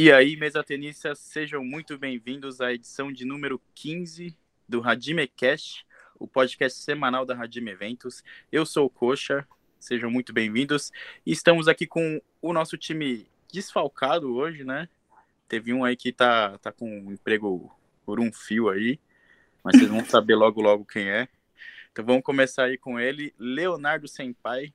E aí, mesa tenistas, sejam muito bem-vindos à edição de número 15 do Radime Cast, o podcast semanal da Radime Eventos. Eu sou o Coxa, sejam muito bem-vindos. Estamos aqui com o nosso time desfalcado hoje, né? Teve um aí que tá, tá com um emprego por um fio aí, mas vocês vão saber logo logo quem é. Então vamos começar aí com ele, Leonardo Senpai.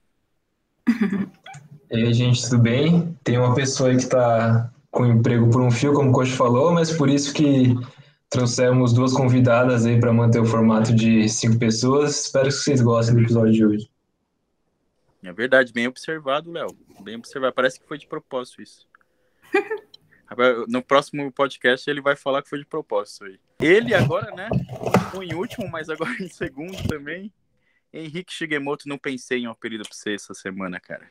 E aí, gente, tudo bem? Tem uma pessoa aí que tá com emprego por um fio, como o Coach falou, mas por isso que trouxemos duas convidadas aí para manter o formato de cinco pessoas. Espero que vocês gostem do episódio de hoje. É verdade, bem observado, Léo. Bem observado. Parece que foi de propósito isso. No próximo podcast ele vai falar que foi de propósito aí. Ele agora, né? Foi em último, mas agora em segundo também. Henrique Shigemoto, não pensei em um apelido pra você essa semana, cara.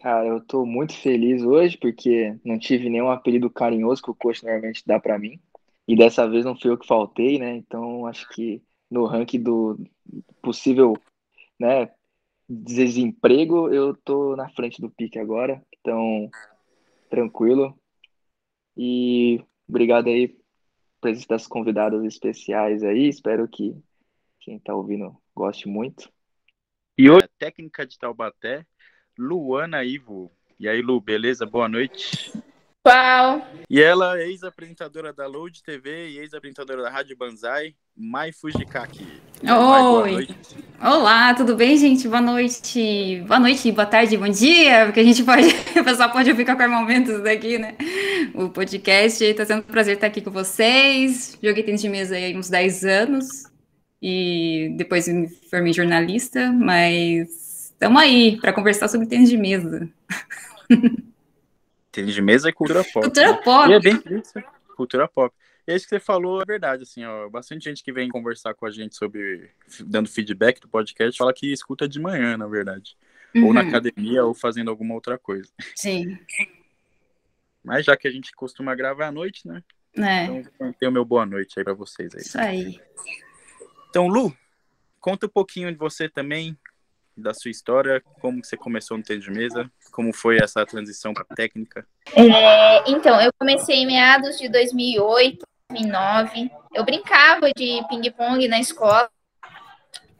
Cara, eu tô muito feliz hoje porque não tive nenhum apelido carinhoso que o coach normalmente dá para mim. E dessa vez não fui eu que faltei, né? Então acho que no ranking do possível, né, desemprego, eu tô na frente do pique agora. Então, tranquilo. E obrigado aí por das convidadas especiais aí. Espero que quem tá ouvindo goste muito. E hoje, técnica de Taubaté, Luana Ivo. E aí, Lu, beleza? Boa noite. Qual? E ela é ex-apresentadora da Load TV e ex-apresentadora da Rádio Banzai, Mai Fujikaki. Oi! Olá, tudo bem, gente? Boa noite. Boa noite, boa tarde, bom dia, porque a gente pode, o pessoal pode ouvir qualquer momento isso daqui, né? O podcast. Está sendo um prazer estar aqui com vocês. Joguei tênis de mesa aí uns 10 anos e depois me formei jornalista, mas Estamos aí para conversar sobre tênis de mesa. Tênis de mesa é cultura pop. Cultura né? pop. E é bem isso, cultura pop. E é isso que você falou é verdade, assim, ó. Bastante gente que vem conversar com a gente sobre, dando feedback do podcast, fala que escuta de manhã, na verdade. Uhum. Ou na uhum. academia, ou fazendo alguma outra coisa. Sim. Mas já que a gente costuma gravar à noite, né? É. Então, tem o meu boa noite aí para vocês aí. Isso aí. Então, Lu, conta um pouquinho de você também, da sua história, como você começou no tênis de mesa, como foi essa transição para técnica? É, então, eu comecei em meados de 2008, 2009. Eu brincava de ping-pong na escola.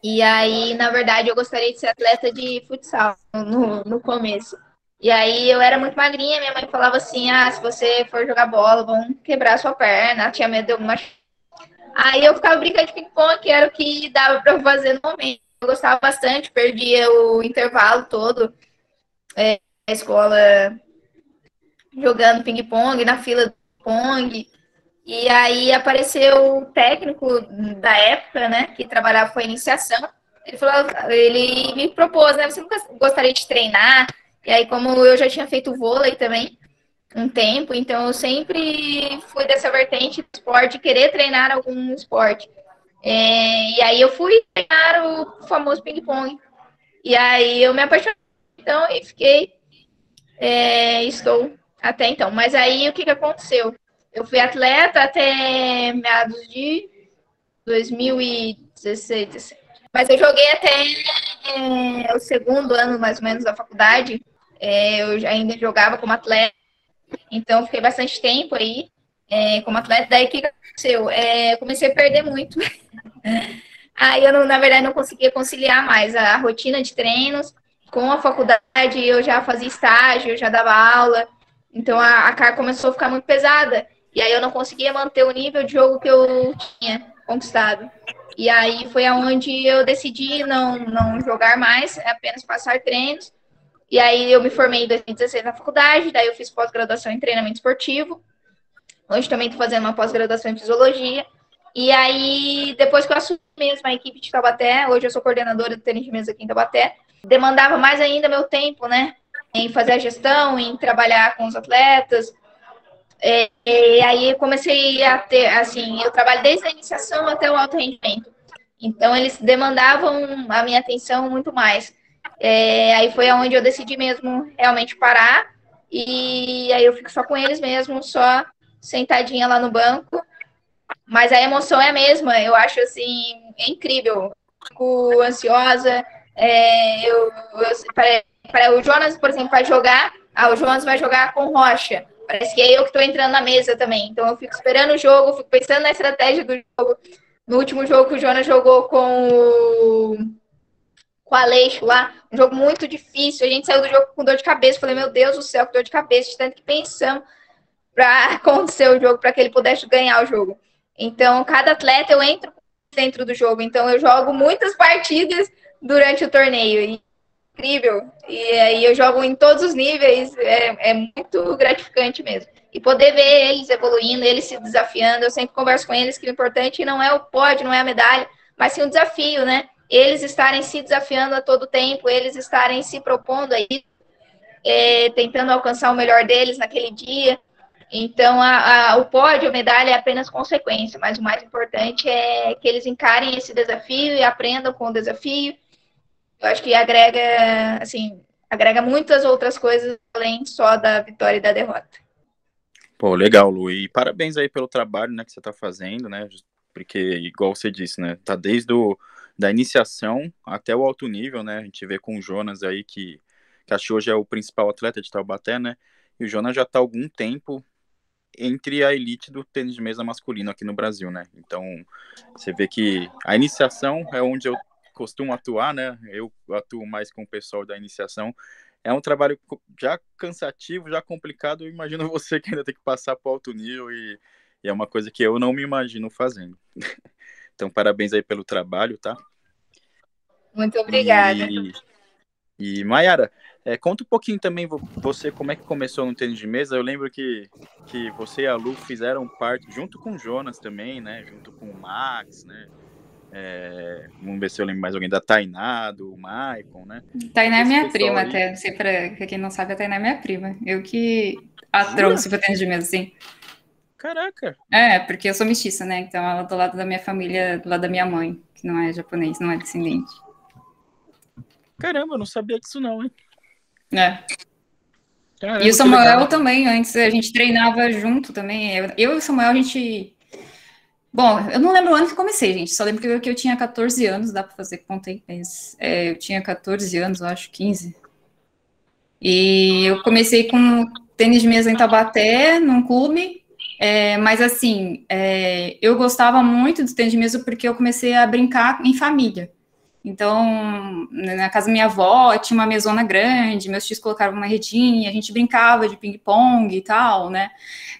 E aí, na verdade, eu gostaria de ser atleta de futsal no, no começo. E aí eu era muito magrinha, minha mãe falava assim: ah, se você for jogar bola, vão quebrar sua perna. tinha medo de alguma. Aí eu ficava brincando de ping-pong, que era o que dava para fazer no momento gostava bastante, perdia o intervalo todo é, escola jogando ping-pong, na fila do pong. E aí apareceu o técnico da época, né, que trabalhava com a iniciação. Ele falou, ele me propôs, né, você nunca gostaria de treinar? E aí, como eu já tinha feito vôlei também um tempo, então eu sempre fui dessa vertente do esporte, querer treinar algum esporte. É, e aí eu fui treinar o famoso ping-pong. E aí eu me apaixonei, então, e fiquei, é, estou até então. Mas aí o que, que aconteceu? Eu fui atleta até meados de 2016, 17. Mas eu joguei até é, o segundo ano, mais ou menos, da faculdade. É, eu ainda jogava como atleta. Então, fiquei bastante tempo aí é, como atleta. Daí, que aconteceu? É, comecei a perder muito. Aí eu, não, na verdade, não conseguia conciliar mais a rotina de treinos com a faculdade. Eu já fazia estágio, eu já dava aula. Então a, a carga começou a ficar muito pesada. E aí eu não conseguia manter o nível de jogo que eu tinha conquistado. E aí foi aonde eu decidi não, não jogar mais, apenas passar treinos. E aí eu me formei em 2016 na faculdade, daí eu fiz pós-graduação em treinamento esportivo. Hoje também estou fazendo uma pós-graduação em fisiologia. E aí, depois que eu assumi mesmo a equipe de Taubaté, hoje eu sou coordenadora do tênis de mesa aqui em Taubaté, demandava mais ainda meu tempo, né? Em fazer a gestão, em trabalhar com os atletas. É, e aí comecei a ter, assim, eu trabalho desde a iniciação até o alto rendimento. Então, eles demandavam a minha atenção muito mais. É, aí foi onde eu decidi mesmo realmente parar. E aí eu fico só com eles mesmo, só sentadinha lá no banco. Mas a emoção é a mesma, eu acho assim, é incrível. Fico ansiosa. É, eu, eu para, o Jonas, por exemplo, vai jogar. Ah, o Jonas vai jogar com Rocha. Parece que é eu que estou entrando na mesa também. Então eu fico esperando o jogo, fico pensando na estratégia do jogo. No último jogo que o Jonas jogou com o, com o Aleixo lá, um jogo muito difícil. A gente saiu do jogo com dor de cabeça. Falei, meu Deus do céu, que dor de cabeça, de tanto que pensamos para acontecer o jogo, para que ele pudesse ganhar o jogo. Então, cada atleta eu entro dentro do jogo. Então, eu jogo muitas partidas durante o torneio. E incrível. E aí eu jogo em todos os níveis, é, é muito gratificante mesmo. E poder ver eles evoluindo, eles se desafiando, eu sempre converso com eles que o importante não é o pódio, não é a medalha, mas sim o desafio, né? Eles estarem se desafiando a todo tempo, eles estarem se propondo aí, é, tentando alcançar o melhor deles naquele dia. Então, a, a, o pódio, a medalha é apenas consequência, mas o mais importante é que eles encarem esse desafio e aprendam com o desafio eu acho que agrega, assim, agrega muitas outras coisas além só da vitória e da derrota. Pô, legal, Lu. E parabéns aí pelo trabalho, né, que você está fazendo, né? Porque, igual você disse, né, tá desde o, da iniciação até o alto nível, né? A gente vê com o Jonas aí, que, que acho que hoje é o principal atleta de Taubaté, né? E o Jonas já está há algum tempo entre a elite do tênis de mesa masculino aqui no Brasil, né? Então, você vê que a iniciação é onde eu costumo atuar, né? Eu atuo mais com o pessoal da iniciação. É um trabalho já cansativo, já complicado. Eu imagino você que ainda tem que passar para alto nível e, e, é uma coisa que eu não me imagino fazendo. então, parabéns aí pelo trabalho, tá? Muito obrigada. E, e Mayara, é, conta um pouquinho também você como é que começou no tênis de mesa. Eu lembro que, que você e a Lu fizeram parte, junto com o Jonas também, né? Junto com o Max, né? É, vamos ver se eu lembro mais alguém da Tainá, do Maicon, né? Tainá é minha prima, aí... até. Não sei pra, quem não sabe, a Tainá é minha prima. Eu que a trouxe pro tênis de mesa, sim. Caraca! É, porque eu sou mestiça, né? Então ela é do lado da minha família, do lado da minha mãe, que não é japonês, não é descendente. Caramba, eu não sabia disso não, hein? É. Caramba, e o Samuel também, antes a gente treinava junto também. Eu, eu e o Samuel, a gente Bom, eu não lembro o ano que comecei, gente. Só lembro que eu, que eu tinha 14 anos, dá para fazer conta aí, mas é, eu tinha 14 anos, eu acho, 15. E eu comecei com tênis de mesa em Tabaté, num clube. É, mas assim, é, eu gostava muito do tênis de mesa porque eu comecei a brincar em família. Então, na casa da minha avó tinha uma mesona grande, meus tios colocavam uma redinha, a gente brincava de ping-pong e tal, né?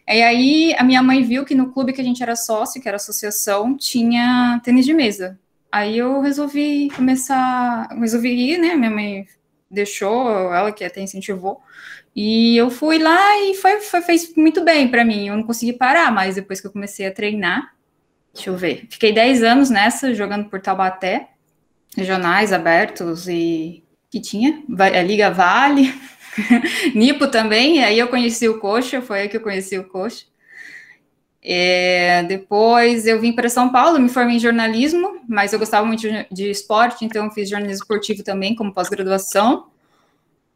E aí a minha mãe viu que no clube que a gente era sócio, que era associação, tinha tênis de mesa. Aí eu resolvi começar, resolvi ir, né? Minha mãe deixou, ela que até incentivou. E eu fui lá e foi, foi fez muito bem para mim. Eu não consegui parar, mas depois que eu comecei a treinar, deixa eu ver, fiquei 10 anos nessa, jogando por Taubaté regionais abertos e que tinha, a Liga Vale, Nipo também, aí eu conheci o Coxa, foi aí que eu conheci o Coxa. É, depois eu vim para São Paulo, me formei em jornalismo, mas eu gostava muito de, esporte, então fiz jornalismo esportivo também como pós-graduação.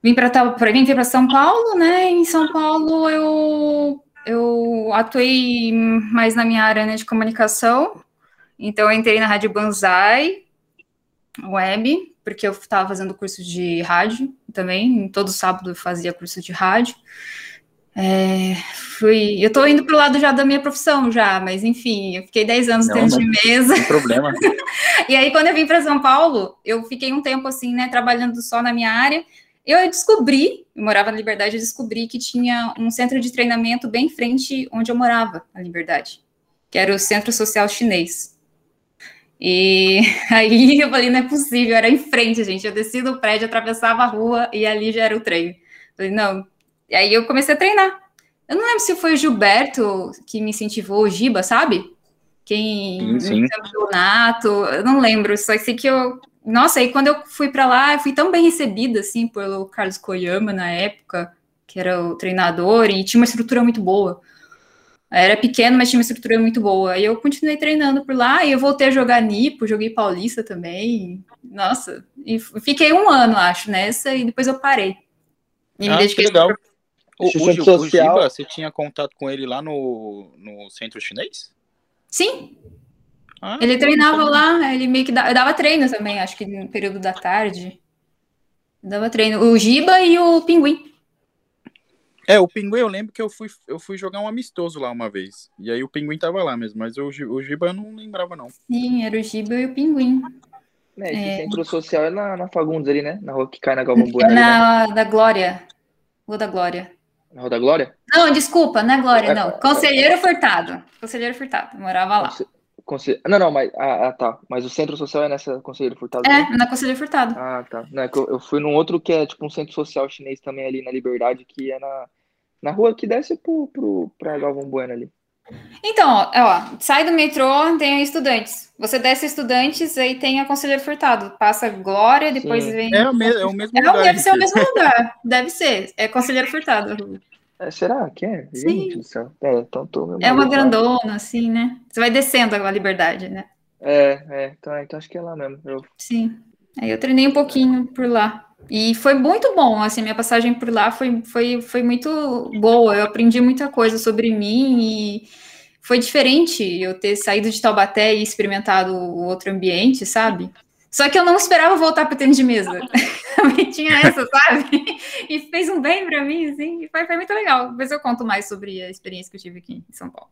Vim para vim para São Paulo, né? Em São Paulo eu eu atuei mais na minha área né, de comunicação, então entrei na Rádio Banzai, web, porque eu estava fazendo curso de rádio também, todo sábado eu fazia curso de rádio. É, fui, eu estou indo para o lado já da minha profissão já, mas enfim, eu fiquei 10 anos Não, dentro de mesa. Não problema. e aí quando eu vim para São Paulo, eu fiquei um tempo assim, né, trabalhando só na minha área. Eu descobri, eu morava na Liberdade, eu descobri que tinha um centro de treinamento bem em frente onde eu morava, na Liberdade, que era o Centro Social Chinês. E aí eu falei, não é possível, era em frente, gente. Eu desci do prédio, atravessava a rua e ali já era o treino. Falei, não. E aí eu comecei a treinar. Eu não lembro se foi o Gilberto que me incentivou, o Giba, sabe? Quem sim, sim. o Nato, eu não lembro, só sei que eu. Nossa, aí quando eu fui para lá, eu fui tão bem recebida, assim, pelo Carlos Koyama na época, que era o treinador, e tinha uma estrutura muito boa. Era pequeno, mas tinha uma estrutura muito boa. E eu continuei treinando por lá, e eu voltei a jogar Nipo, joguei Paulista também. Nossa, e fiquei um ano, acho, nessa, e depois eu parei. E ah, que legal. O, o, o Giba, você tinha contato com ele lá no, no centro chinês? Sim. Ah, ele treinava lá, ele meio que dava, dava treino também, acho que no período da tarde. Dava treino. O Giba e o Pinguim. É, o Pinguim eu lembro que eu fui, eu fui jogar um amistoso lá uma vez. E aí o Pinguim tava lá mesmo, mas o, o Giba eu não lembrava, não. Sim, era o Giba e o Pinguim. É, esse é. centro social é na, na Fagundes ali, né? Na rua que cai na Galvão Bueno. É na né? da Glória. Rua da Glória. Na Rua da Glória? Não, desculpa, não é Glória, é, não. Conselheiro Furtado. Conselheiro Furtado, morava lá. Conse... Não, não, mas ah, ah, tá. Mas o centro social é nessa Conselheiro Furtado? É, né? na Conselheiro Furtado. Ah, tá. Não, é que eu, eu, fui num outro que é tipo um centro social chinês também ali na Liberdade, que é na, na rua que desce pro, pro, pra Galvão Bueno ali. Então, ó, ó, sai do metrô, tem estudantes. Você desce estudantes, aí tem a Conselheiro Furtado. Passa Glória, depois Sim. vem. É o, mesmo, é o mesmo é, lugar. Deve ser o mesmo lugar. Deve ser. É Conselheiro Furtado. É, será que é? Sim. Gente do céu. É, então tô é uma grandona, assim, né? Você vai descendo a liberdade, né? É, é. Então, então acho que é lá mesmo. Eu... Sim. Aí eu treinei um pouquinho por lá. E foi muito bom, assim, minha passagem por lá foi, foi, foi muito boa. Eu aprendi muita coisa sobre mim e foi diferente eu ter saído de Taubaté e experimentado o outro ambiente, sabe? Só que eu não esperava voltar para o tênis de mesa. Também tinha essa, sabe? E fez um bem para mim, assim, foi, foi muito legal. Depois eu conto mais sobre a experiência que eu tive aqui em São Paulo.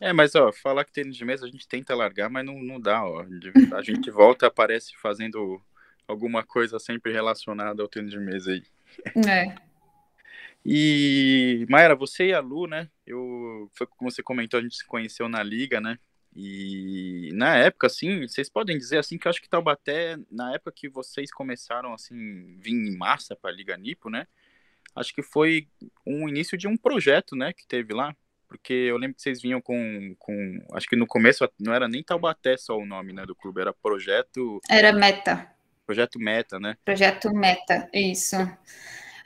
É, mas ó, falar que tênis de mesa a gente tenta largar, mas não, não dá, ó. A gente volta e aparece fazendo alguma coisa sempre relacionada ao tênis de mesa aí. É. E, Mayra, você e a Lu, né? Eu, foi como você comentou, a gente se conheceu na liga, né? E na época, assim, vocês podem dizer assim que eu acho que Taubaté, na época que vocês começaram assim, vir em massa para a Liga Nipo, né? Acho que foi um início de um projeto, né, que teve lá, porque eu lembro que vocês vinham com, com acho que no começo não era nem Taubaté só o nome, né, do clube, era projeto Era Meta. Projeto Meta, né? Projeto Meta, isso.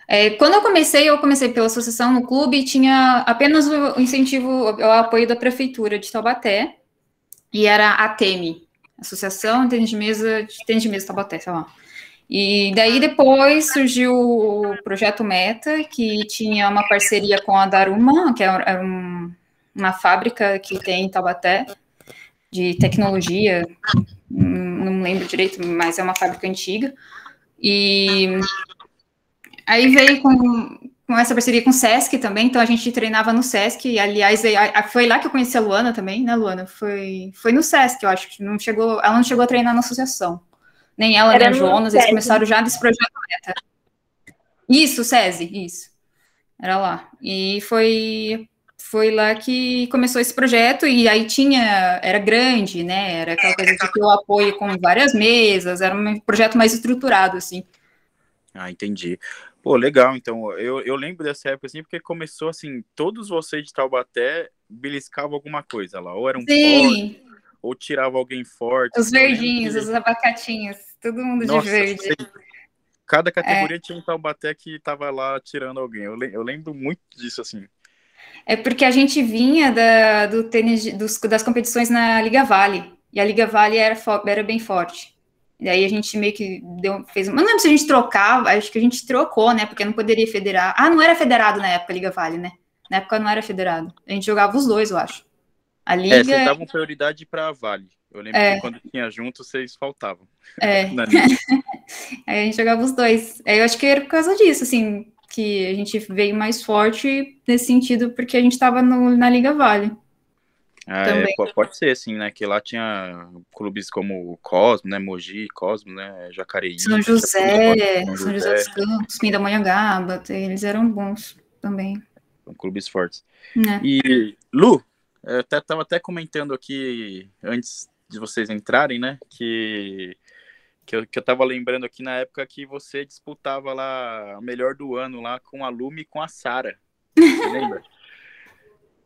É, quando eu comecei, eu comecei pela associação no clube e tinha apenas o incentivo, o apoio da prefeitura de Taubaté, e era a TEME, Associação Tênis de Mesa de Tênis de Mesa Taubaté, sei lá. E daí depois surgiu o projeto Meta, que tinha uma parceria com a Daruma, que é um, uma fábrica que tem em Taubaté de tecnologia, não lembro direito, mas é uma fábrica antiga. E aí veio com, com essa parceria com o Sesc também, então a gente treinava no Sesc, e, aliás, foi lá que eu conheci a Luana também, né, Luana? Foi, foi no Sesc, eu acho que não chegou, ela não chegou a treinar na associação. Nem ela, Era nem a Jonas, eles começaram já desse projeto meta. Isso, SESI, isso. Era lá. E foi foi lá que começou esse projeto e aí tinha, era grande, né? Era aquela coisa de ter o apoio com várias mesas, era um projeto mais estruturado, assim. Ah, entendi. Pô, legal, então, eu, eu lembro dessa época, assim, porque começou, assim, todos vocês de Taubaté beliscavam alguma coisa lá, ou era um Sim. Forte, ou tirava alguém forte. Os verdinhos, que... os abacatinhos, todo mundo Nossa, de verde. Sempre. Cada categoria é. tinha um Taubaté que tava lá tirando alguém, eu, eu lembro muito disso, assim. É porque a gente vinha da, do tênis, dos, das competições na Liga Vale, e a Liga Vale era, era bem forte. E daí a gente meio que deu, fez. Mas não lembro se a gente trocava, acho que a gente trocou, né? Porque não poderia federar. Ah, não era federado na época, Liga Vale, né? Na época não era federado. A gente jogava os dois, eu acho. A é, Liga. É, vocês davam prioridade para Vale. Eu lembro é. que quando tinha junto, vocês faltavam. É. Aí a gente jogava os dois. Aí eu acho que era por causa disso, assim, que a gente veio mais forte nesse sentido, porque a gente estava na Liga Vale. Ah, é, pode ser, assim, né? Que lá tinha clubes como Cosmo, né? Mogi, Cosmo, né? Jacareí. São José, São José, São José dos Campos, Pindamonhangaba, eles eram bons também. São clubes fortes. É. E, Lu, eu até, tava até comentando aqui, antes de vocês entrarem, né? Que que eu, que eu tava lembrando aqui na época que você disputava lá a melhor do ano lá com a Lume e com a Sara. Você lembra?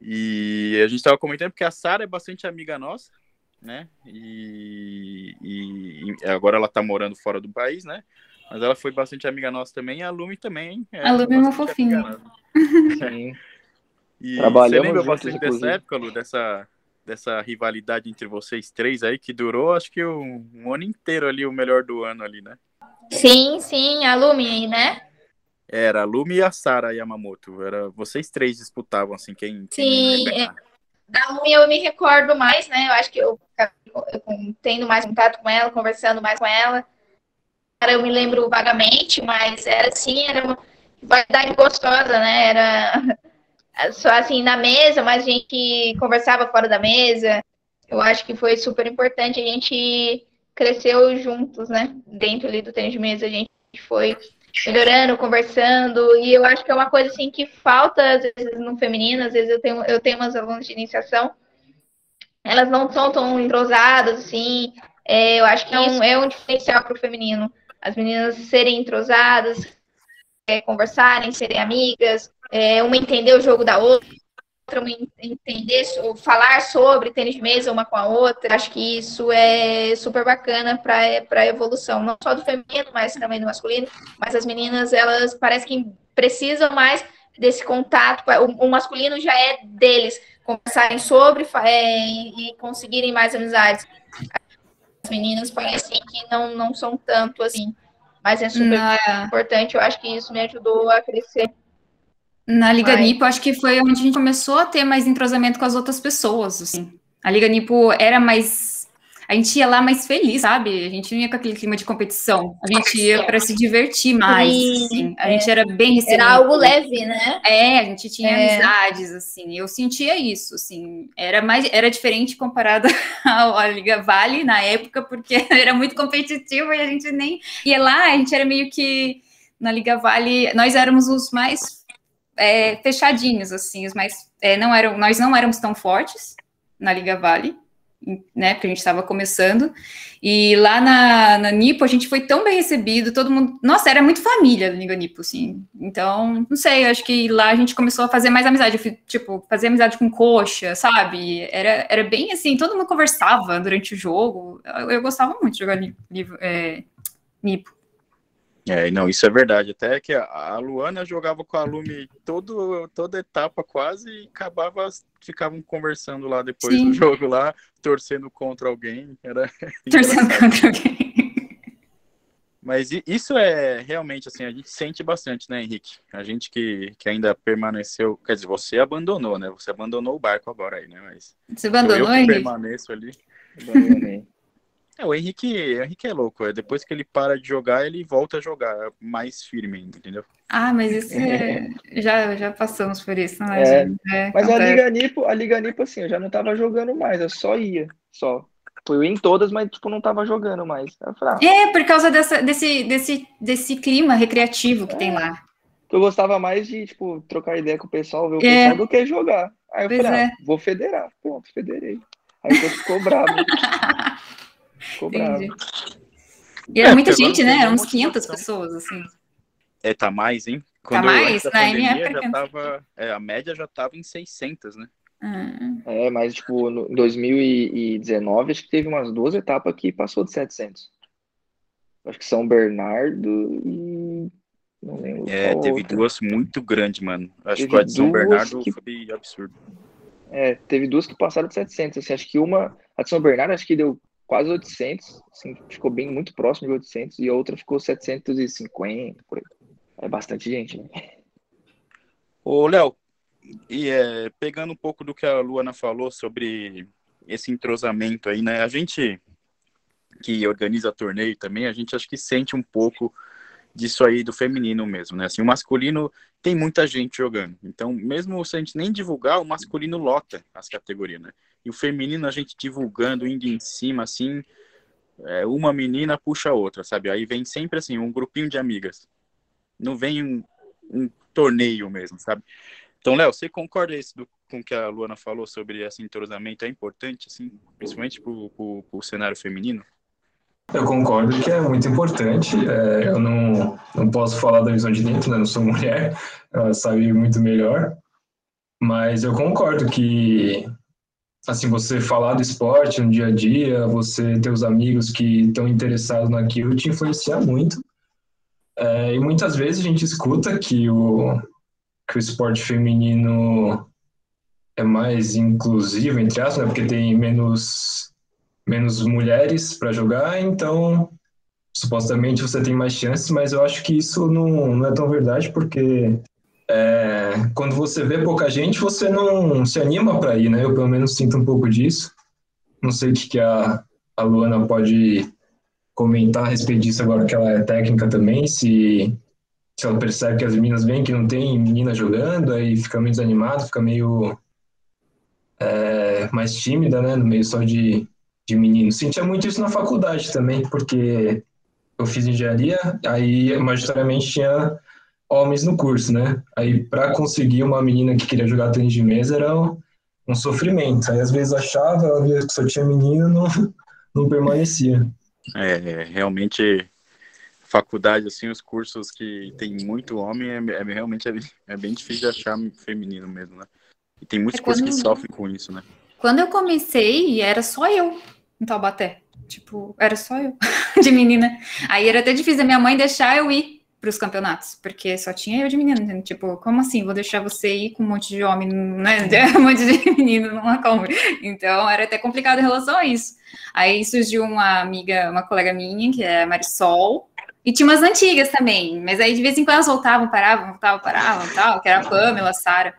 E a gente tava comentando porque a Sara é bastante amiga nossa, né? E, e, e, agora ela tá morando fora do país, né? Mas ela foi bastante amiga nossa também, e a Lume também. É a Lume é uma fofinha. Sim. E Trabalhamos você lembra bastante dessa época, Lu, dessa, dessa rivalidade entre vocês três aí, que durou acho que um, um ano inteiro ali, o melhor do ano ali, né? Sim, sim, a Lumi, né? Era a Lumi e a Sara Yamamoto. Era, vocês três disputavam, assim, quem. Sim, quem é, da Lumi eu me recordo mais, né? Eu acho que eu, eu tendo mais contato com ela, conversando mais com ela. Eu me lembro vagamente, mas era assim, era uma, variedade gostosa, né? Era só assim na mesa, mas a gente conversava fora da mesa. Eu acho que foi super importante. A gente cresceu juntos, né? Dentro ali do tênis de mesa, a gente foi melhorando, conversando, e eu acho que é uma coisa assim que falta às vezes no feminino, às vezes eu tenho, eu tenho umas alunas de iniciação, elas não são tão entrosadas, assim, é, eu acho que é um, é um diferencial para o feminino, as meninas serem entrosadas, é, conversarem, serem amigas, é, uma entender o jogo da outra, entender, falar sobre tênis de mesa uma com a outra. Acho que isso é super bacana para a evolução, não só do feminino, mas também do masculino. Mas as meninas, elas parecem que precisam mais desse contato. O, o masculino já é deles, conversarem sobre é, e conseguirem mais amizades. As meninas parecem que não, não são tanto assim. Mas é super não, é. importante. Eu acho que isso me ajudou a crescer na Liga Vai. Nipo, acho que foi onde a gente começou a ter mais entrosamento com as outras pessoas, assim. A Liga Nipo era mais a gente ia lá mais feliz, sabe? A gente não ia com aquele clima de competição. A gente ia para se divertir mais. Sim, assim. A é. gente era bem recebido. Era algo leve, né? É, a gente tinha é. amizades, assim. Eu sentia isso, assim. Era mais, era diferente comparado à Liga Vale na época, porque era muito competitivo e a gente nem ia lá. A gente era meio que na Liga Vale. Nós éramos os mais é, fechadinhos, assim, os mais. É, não eram, nós não éramos tão fortes na Liga Vale, né? Porque a gente estava começando. E lá na, na Nipo a gente foi tão bem recebido, todo mundo. Nossa, era muito família da Liga Nipo, assim. Então, não sei, acho que lá a gente começou a fazer mais amizade, tipo, fazer amizade com coxa, sabe? Era, era bem assim, todo mundo conversava durante o jogo. Eu, eu gostava muito de jogar é, Nipo. É, não, isso é verdade. Até que a Luana jogava com a Lume todo, toda etapa quase e acabava, ficavam conversando lá depois Sim. do jogo lá, torcendo contra alguém. Era torcendo contra alguém. Mas isso é realmente assim, a gente sente bastante, né, Henrique? A gente que, que ainda permaneceu, quer dizer, você abandonou, né? Você abandonou o barco agora aí, né? Mas você abandonou, eu, eu Henrique? permaneço ali. Abandonei. É, o Henrique, o Henrique é louco. É, depois que ele para de jogar, ele volta a jogar mais firme, entendeu? Ah, mas isso é... já, já passamos por isso, não é? é mas a Liga Nipo, a Liga Nipo, assim, eu já não tava jogando mais, eu só ia, só. Fui em todas, mas tipo, não tava jogando mais. Falei, ah, é, por causa dessa, desse, desse, desse clima recreativo que é. tem lá. Eu gostava mais de, tipo, trocar ideia com o pessoal, ver o é. pessoal, do que jogar. Aí eu pois falei, ah, é. vou federar. Pronto, federei. Aí o ficou bravo. Ficou bravo. E era é, muita gente, né? Eram uns 500 pessoas, assim. É, tá mais, hein? Tá Quando tá mais? Na pandemia, época já tava, é, a média já tava em 600, né? Hum. É, mas tipo, no, em 2019, acho que teve umas duas etapas que passou de 700. Acho que São Bernardo e. Não lembro. É, teve outra. duas muito grandes, mano. Acho teve que a de São Bernardo que... foi absurdo. É, teve duas que passaram de 700. Assim, acho que uma, a de São Bernardo, acho que deu quase 800, assim, ficou bem muito próximo de 800 e a outra ficou 750, por aí. É bastante gente, né? Ô, Léo, e é, pegando um pouco do que a Luana falou sobre esse entrosamento aí, né? A gente que organiza torneio também, a gente acho que sente um pouco disso aí do feminino mesmo, né? Assim, o masculino tem muita gente jogando. Então, mesmo se a gente nem divulgar, o masculino lota as categorias, né? E o feminino a gente divulgando, indo em cima, assim, é, uma menina puxa a outra, sabe? Aí vem sempre assim, um grupinho de amigas. Não vem um, um torneio mesmo, sabe? Então, Léo, você concorda do, com o que a Luana falou sobre esse entrosamento? É importante, assim, principalmente para o cenário feminino? Eu concordo que é muito importante. É, eu não, não posso falar da visão de dentro, né? Não sou mulher, ela sabe muito melhor. Mas eu concordo que, assim, você falar do esporte no dia a dia, você ter os amigos que estão interessados naquilo, te influencia muito. É, e muitas vezes a gente escuta que o, que o esporte feminino é mais inclusivo, entre aspas, né? porque tem menos menos mulheres para jogar, então supostamente você tem mais chances, mas eu acho que isso não, não é tão verdade, porque é, quando você vê pouca gente, você não se anima para ir, né? Eu pelo menos sinto um pouco disso. Não sei o que, que a, a Luana pode comentar a respeito disso agora que ela é técnica também, se, se ela percebe que as meninas veem que não tem menina jogando, aí fica meio desanimada, fica meio é, mais tímida, né, no meio só de, de meninos. Sentia muito isso na faculdade também, porque eu fiz engenharia, aí majoritariamente tinha homens no curso, né? Aí para conseguir uma menina que queria jogar tênis de mesa era um sofrimento. Aí às vezes achava, ela via que só tinha menino, não, não permanecia. É, realmente faculdade, assim, os cursos que tem muito homem, é, é realmente é, é, bem difícil de achar feminino mesmo, né? E tem muitos é cursos que sofrem com isso, né? Quando eu comecei, era só eu em Taubaté. Tipo, era só eu de menina. Aí era até difícil a minha mãe deixar eu ir para os campeonatos, porque só tinha eu de menina, tipo, como assim, vou deixar você ir com um monte de homem, né, um monte de menino numa compra, então era até complicado em relação a isso. Aí surgiu uma amiga, uma colega minha, que é a Marisol, e tinha umas antigas também, mas aí de vez em quando elas voltavam, paravam, voltavam, paravam, tal, que era a Pamela, a Sara,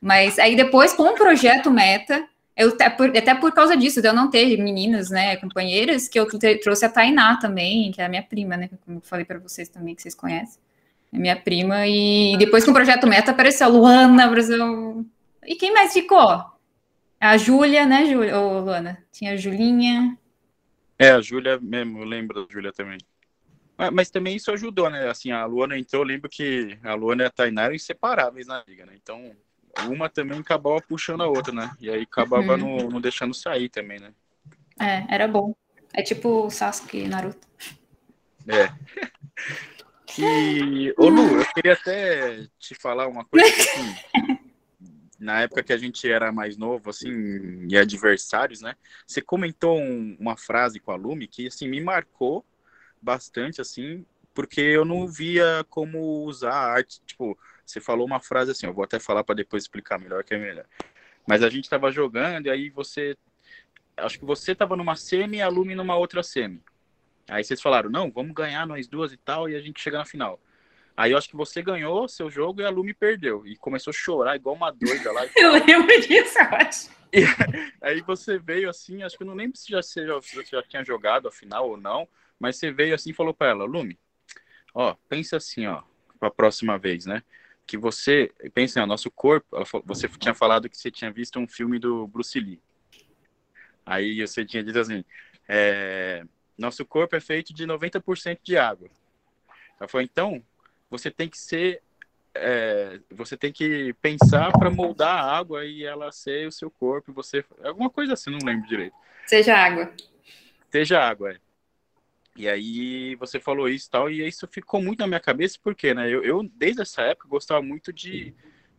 mas aí depois, com o projeto Meta, eu, até, por, até por causa disso, de eu não ter meninas, né, companheiras, que eu trouxe a Tainá também, que é a minha prima, né, como eu falei para vocês também, que vocês conhecem. É minha prima, e depois com o Projeto Meta apareceu a Luana, Brasil. E quem mais ficou? A Júlia, né, Júlia? Ô, Luana? Tinha a Julinha. É, a Júlia mesmo, eu lembro da Júlia também. Mas, mas, também isso ajudou, né? Assim, a Luana entrou, eu lembro que a Luana e a Tainá eram inseparáveis na liga, né? Então, uma também acabava puxando a outra, né? E aí acabava uhum. não, não deixando sair também, né? É, era bom. É tipo Sasuke e Naruto. É. E, ô Lu, eu queria até te falar uma coisa assim. na época que a gente era mais novo, assim, e adversários, né? Você comentou um, uma frase com a Lume que, assim, me marcou bastante, assim, porque eu não via como usar a arte, tipo, você falou uma frase assim, eu vou até falar para depois explicar melhor que é melhor. Mas a gente estava jogando e aí você acho que você estava numa semi e a Lumi numa outra semi. Aí vocês falaram, não, vamos ganhar nós duas e tal, e a gente chega na final. Aí eu acho que você ganhou seu jogo e a Lumi perdeu. E começou a chorar igual uma doida lá. eu lembro disso, eu acho. E aí você veio assim, acho que eu não lembro se já, se já, se já tinha jogado a final ou não, mas você veio assim e falou para ela, Lumi, ó, pensa assim, ó, para a próxima vez, né? Que você pensa, o nosso corpo, você tinha falado que você tinha visto um filme do Bruce Lee. Aí você tinha dito assim, é, nosso corpo é feito de 90% de água. Ela falou, então, você tem que ser, é, você tem que pensar para moldar a água e ela ser o seu corpo, você, alguma coisa assim, não lembro direito. Seja água. Seja água, é. E aí você falou isso e tal, e isso ficou muito na minha cabeça, porque, né, eu, eu desde essa época gostava muito de,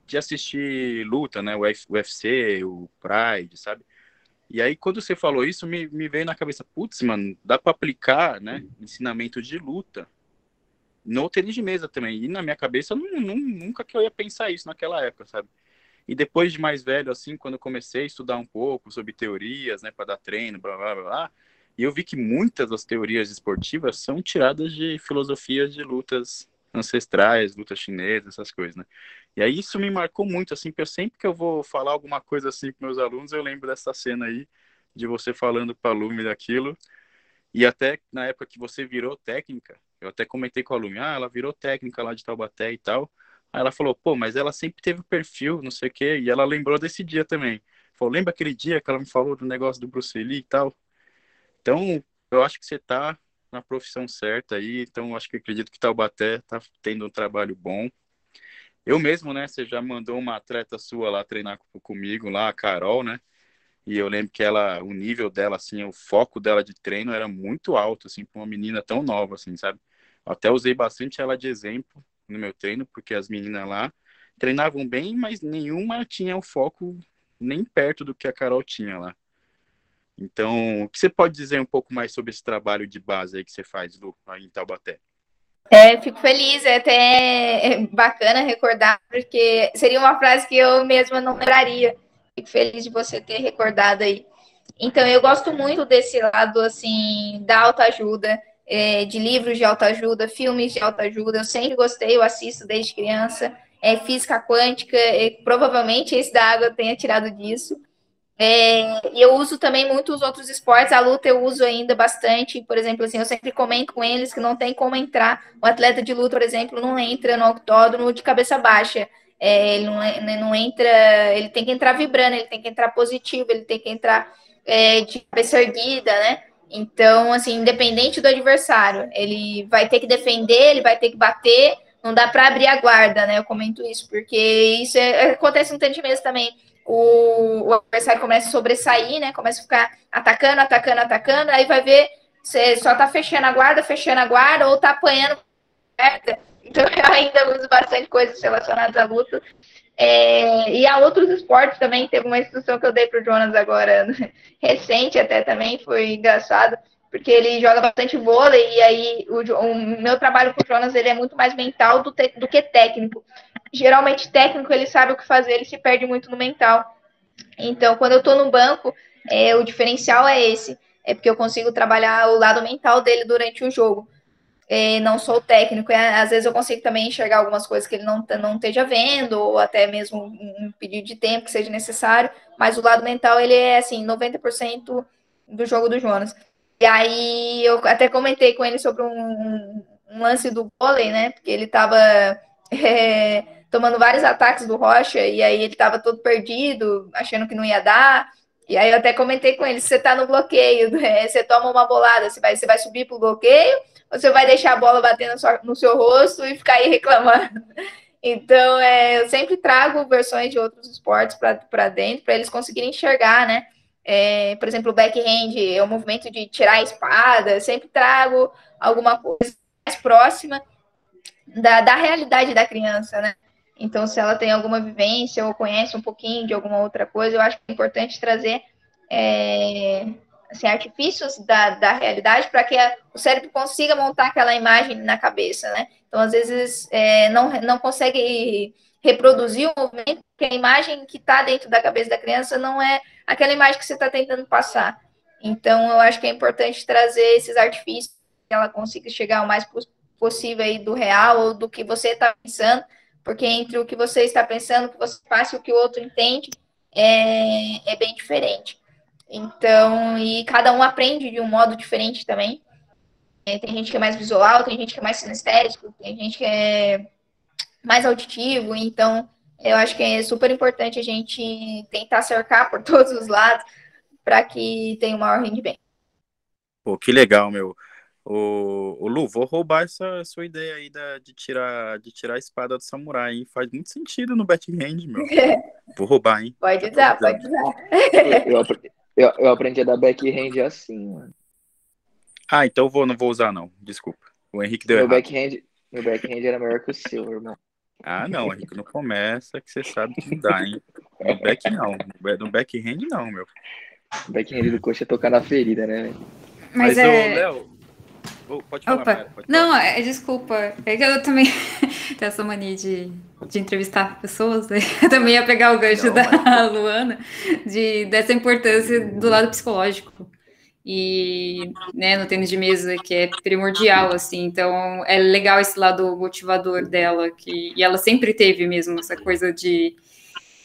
de assistir luta, né, o UFC, o Pride, sabe? E aí quando você falou isso, me, me veio na cabeça, putz, mano, dá para aplicar, né, ensinamento de luta no tênis de mesa também. E na minha cabeça, não, não, nunca que eu ia pensar isso naquela época, sabe? E depois de mais velho, assim, quando eu comecei a estudar um pouco sobre teorias, né, para dar treino, blá, blá, blá, blá e eu vi que muitas das teorias esportivas são tiradas de filosofias de lutas ancestrais, lutas chinesas, essas coisas, né? E aí isso me marcou muito, assim, porque sempre que eu vou falar alguma coisa assim com meus alunos, eu lembro dessa cena aí, de você falando para a Lume daquilo. E até na época que você virou técnica, eu até comentei com a Lume, ah, ela virou técnica lá de Taubaté e tal. Aí ela falou, pô, mas ela sempre teve perfil, não sei o quê, e ela lembrou desse dia também. Falou, lembra aquele dia que ela me falou do negócio do Bruce Lee e tal? Então, eu acho que você está na profissão certa aí, então acho que acredito que Taubaté está tendo um trabalho bom. Eu mesmo, né, você já mandou uma atleta sua lá treinar comigo, lá, a Carol, né? E eu lembro que ela, o nível dela, assim, o foco dela de treino era muito alto, assim, para uma menina tão nova, assim, sabe? Até usei bastante ela de exemplo no meu treino, porque as meninas lá treinavam bem, mas nenhuma tinha o foco nem perto do que a Carol tinha lá. Então, o que você pode dizer um pouco mais sobre esse trabalho de base aí que você faz, Lu, aí em Taubaté? É, fico feliz, é até bacana recordar, porque seria uma frase que eu mesma não lembraria. Fico feliz de você ter recordado aí. Então, eu gosto muito desse lado, assim, da autoajuda, é, de livros de autoajuda, filmes de autoajuda. Eu sempre gostei, eu assisto desde criança. É, física quântica, é, provavelmente esse da água tenha tirado disso. É, e eu uso também muitos outros esportes, a luta eu uso ainda bastante, por exemplo, assim, eu sempre comento com eles que não tem como entrar, um atleta de luta, por exemplo, não entra no octógono de cabeça baixa, é, ele não, não, entra, ele tem que entrar vibrando, ele tem que entrar positivo, ele tem que entrar é, de cabeça erguida, né? Então, assim, independente do adversário, ele vai ter que defender, ele vai ter que bater, não dá para abrir a guarda, né? Eu comento isso, porque isso é, acontece no tênis mesmo também o, o adversário começa a sobressair, né? Começa a ficar atacando, atacando, atacando, aí vai ver você só tá fechando a guarda, fechando a guarda, ou tá apanhando. Então eu ainda uso bastante coisas relacionadas à luta. É, e há outros esportes também, teve uma instrução que eu dei pro Jonas agora, recente até também, foi engraçado, porque ele joga bastante vôlei, e aí o, o meu trabalho com o Jonas ele é muito mais mental do, te, do que técnico geralmente técnico ele sabe o que fazer, ele se perde muito no mental. Então, quando eu estou no banco, é, o diferencial é esse, é porque eu consigo trabalhar o lado mental dele durante o jogo. É, não sou técnico, é, às vezes eu consigo também enxergar algumas coisas que ele não, não esteja vendo, ou até mesmo um pedido de tempo que seja necessário, mas o lado mental, ele é, assim, 90% do jogo do Jonas. E aí, eu até comentei com ele sobre um, um lance do vôlei, né, porque ele estava... É, tomando vários ataques do Rocha, e aí ele estava todo perdido, achando que não ia dar. E aí eu até comentei com ele: você está no bloqueio, né, você toma uma bolada, você vai, você vai subir para o bloqueio, ou você vai deixar a bola bater no seu, no seu rosto e ficar aí reclamando. Então, é, eu sempre trago versões de outros esportes para dentro, para eles conseguirem enxergar, né? É, por exemplo, o backhand é o movimento de tirar a espada, sempre trago alguma coisa mais próxima da, da realidade da criança, né? Então, se ela tem alguma vivência ou conhece um pouquinho de alguma outra coisa, eu acho que é importante trazer é, assim, artifícios da, da realidade para que a, o cérebro consiga montar aquela imagem na cabeça, né? Então, às vezes, é, não, não consegue reproduzir o movimento, porque a imagem que está dentro da cabeça da criança não é aquela imagem que você está tentando passar. Então, eu acho que é importante trazer esses artifícios que ela consiga chegar o mais possível aí do real ou do que você está pensando, porque entre o que você está pensando, o que você faz e o que o outro entende é, é bem diferente. Então, e cada um aprende de um modo diferente também. É, tem gente que é mais visual, tem gente que é mais sinestésico, tem gente que é mais auditivo, então eu acho que é super importante a gente tentar cercar por todos os lados para que tenha o maior rendimento. Pô, que legal, meu. O, o Lu, vou roubar essa sua ideia aí da, de, tirar, de tirar a espada do samurai, hein? Faz muito sentido no backhand, meu. Vou roubar, hein? Pode usar, pode usar. Eu, eu, eu, aprendi a dar backhand assim, mano. Ah, então vou, não vou usar, não. Desculpa. O Henrique deu meu errado. Backhand, meu backhand era melhor que o seu, irmão. Ah, não, Henrique, não começa que você sabe que dá, hein? No back não. No backhand não, meu. O backhand do coxa é tocar na ferida, né? Mas, Mas é... Léo, pode falar, Opa. pode não, falar. É, desculpa. É que eu também tenho essa mania de, de entrevistar pessoas. Né? Eu também ia pegar o gancho não, da mas... Luana, de, dessa importância do lado psicológico. E né, no tênis de mesa, que é primordial, assim. Então, é legal esse lado motivador dela, que, e ela sempre teve mesmo essa coisa de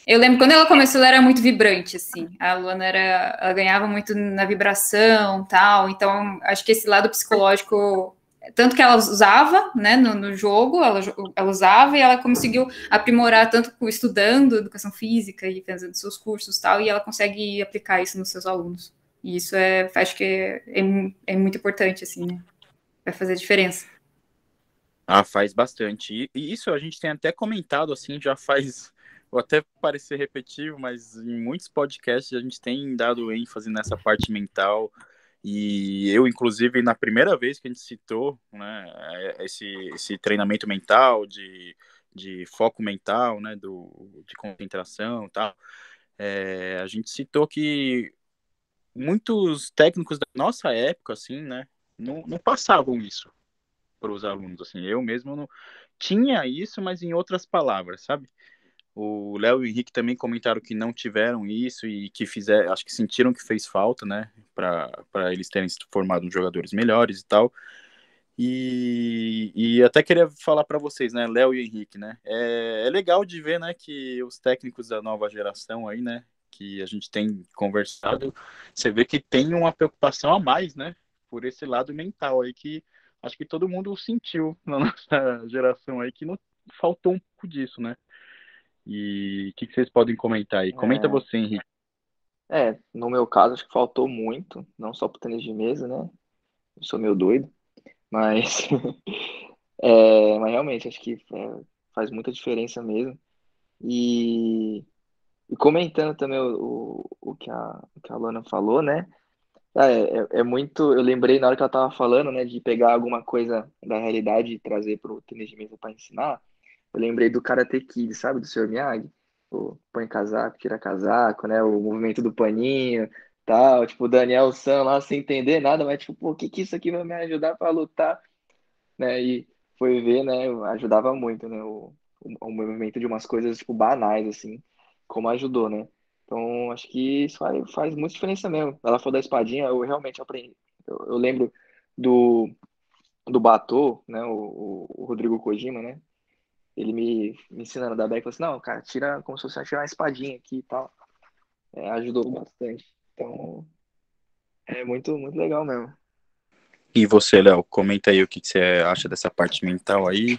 eu lembro quando ela começou, ela era muito vibrante, assim. A Luana era, ela ganhava muito na vibração, tal. Então, acho que esse lado psicológico, tanto que ela usava, né, no, no jogo, ela, ela usava e ela conseguiu aprimorar tanto estudando educação física e fazendo seus cursos, tal. E ela consegue aplicar isso nos seus alunos. E isso é, acho que é, é, é muito importante, assim, né? Vai fazer diferença. Ah, faz bastante. E isso a gente tem até comentado, assim, já faz vou até parecer repetitivo, mas em muitos podcasts a gente tem dado ênfase nessa parte mental. E eu, inclusive, na primeira vez que a gente citou né, esse, esse treinamento mental, de, de foco mental, né, do, de concentração e tal, é, a gente citou que muitos técnicos da nossa época, assim, né, não, não passavam isso para os alunos, assim, eu mesmo não tinha isso, mas em outras palavras, sabe? O Léo e o Henrique também comentaram que não tiveram isso e que fizeram, acho que sentiram que fez falta, né, para eles terem se formado jogadores melhores e tal. E, e até queria falar para vocês, né, Léo e Henrique, né, é, é, legal de ver, né, que os técnicos da nova geração aí, né, que a gente tem conversado, você vê que tem uma preocupação a mais, né? Por esse lado mental aí que acho que todo mundo sentiu na nossa geração aí que não faltou um pouco disso, né? E o que, que, vocês podem comentar aí? Comenta é... você, Henrique. É, no meu caso, acho que faltou muito, não só pro tênis de mesa, né? Eu sou meio doido, mas, é, mas realmente acho que é, faz muita diferença mesmo. E, e comentando também o, o, o, que a, o que a Lana falou, né? É, é, é, muito. Eu lembrei na hora que ela tava falando, né, de pegar alguma coisa da realidade e trazer pro tênis de mesa para ensinar. Eu lembrei do Karate Kid, sabe, do Sr. Miyagi? O põe casaco, tira casaco, né? O movimento do paninho, tal. Tipo, o Daniel San lá sem entender nada, mas tipo, pô, o que que isso aqui vai me ajudar para lutar? Né? E foi ver, né? Ajudava muito, né? O, o, o movimento de umas coisas, tipo, banais, assim, como ajudou, né? Então, acho que isso faz, faz muita diferença mesmo. Ela falou da espadinha, eu realmente aprendi. Eu, eu lembro do, do Batô, né? O, o, Rodrigo Kojima, né? Ele me, me ensinando da back, falou assim, não, cara, tira como se fosse tirar uma espadinha aqui e tal. É, ajudou bastante. Então, é muito, muito legal mesmo. E você, Léo, comenta aí o que, que você acha dessa parte mental aí.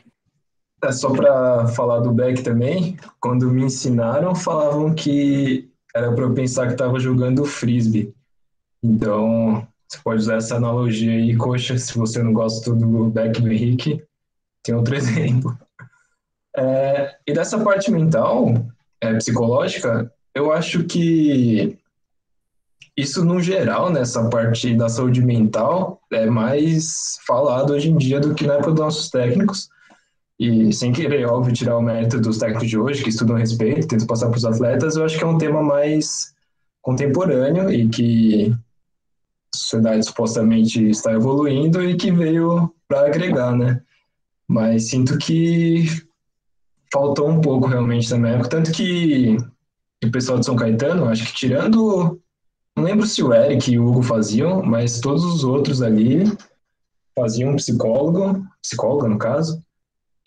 É só para falar do Beck também, quando me ensinaram, falavam que era para eu pensar que estava jogando frisbee. Então, você pode usar essa analogia aí, coxa, se você não gosta do Beck do Henrique, tem outro exemplo. É, e dessa parte mental, é, psicológica, eu acho que isso no geral, nessa parte da saúde mental, é mais falado hoje em dia do que na época dos nossos técnicos. E sem querer, óbvio, tirar o mérito dos técnicos de hoje, que estudam respeito, tentam passar para os atletas, eu acho que é um tema mais contemporâneo e que a sociedade supostamente está evoluindo e que veio para agregar, né? Mas sinto que faltou um pouco realmente na minha época, tanto que o pessoal de São Caetano, acho que tirando, não lembro se o Eric e o Hugo faziam, mas todos os outros ali faziam psicólogo, psicóloga no caso,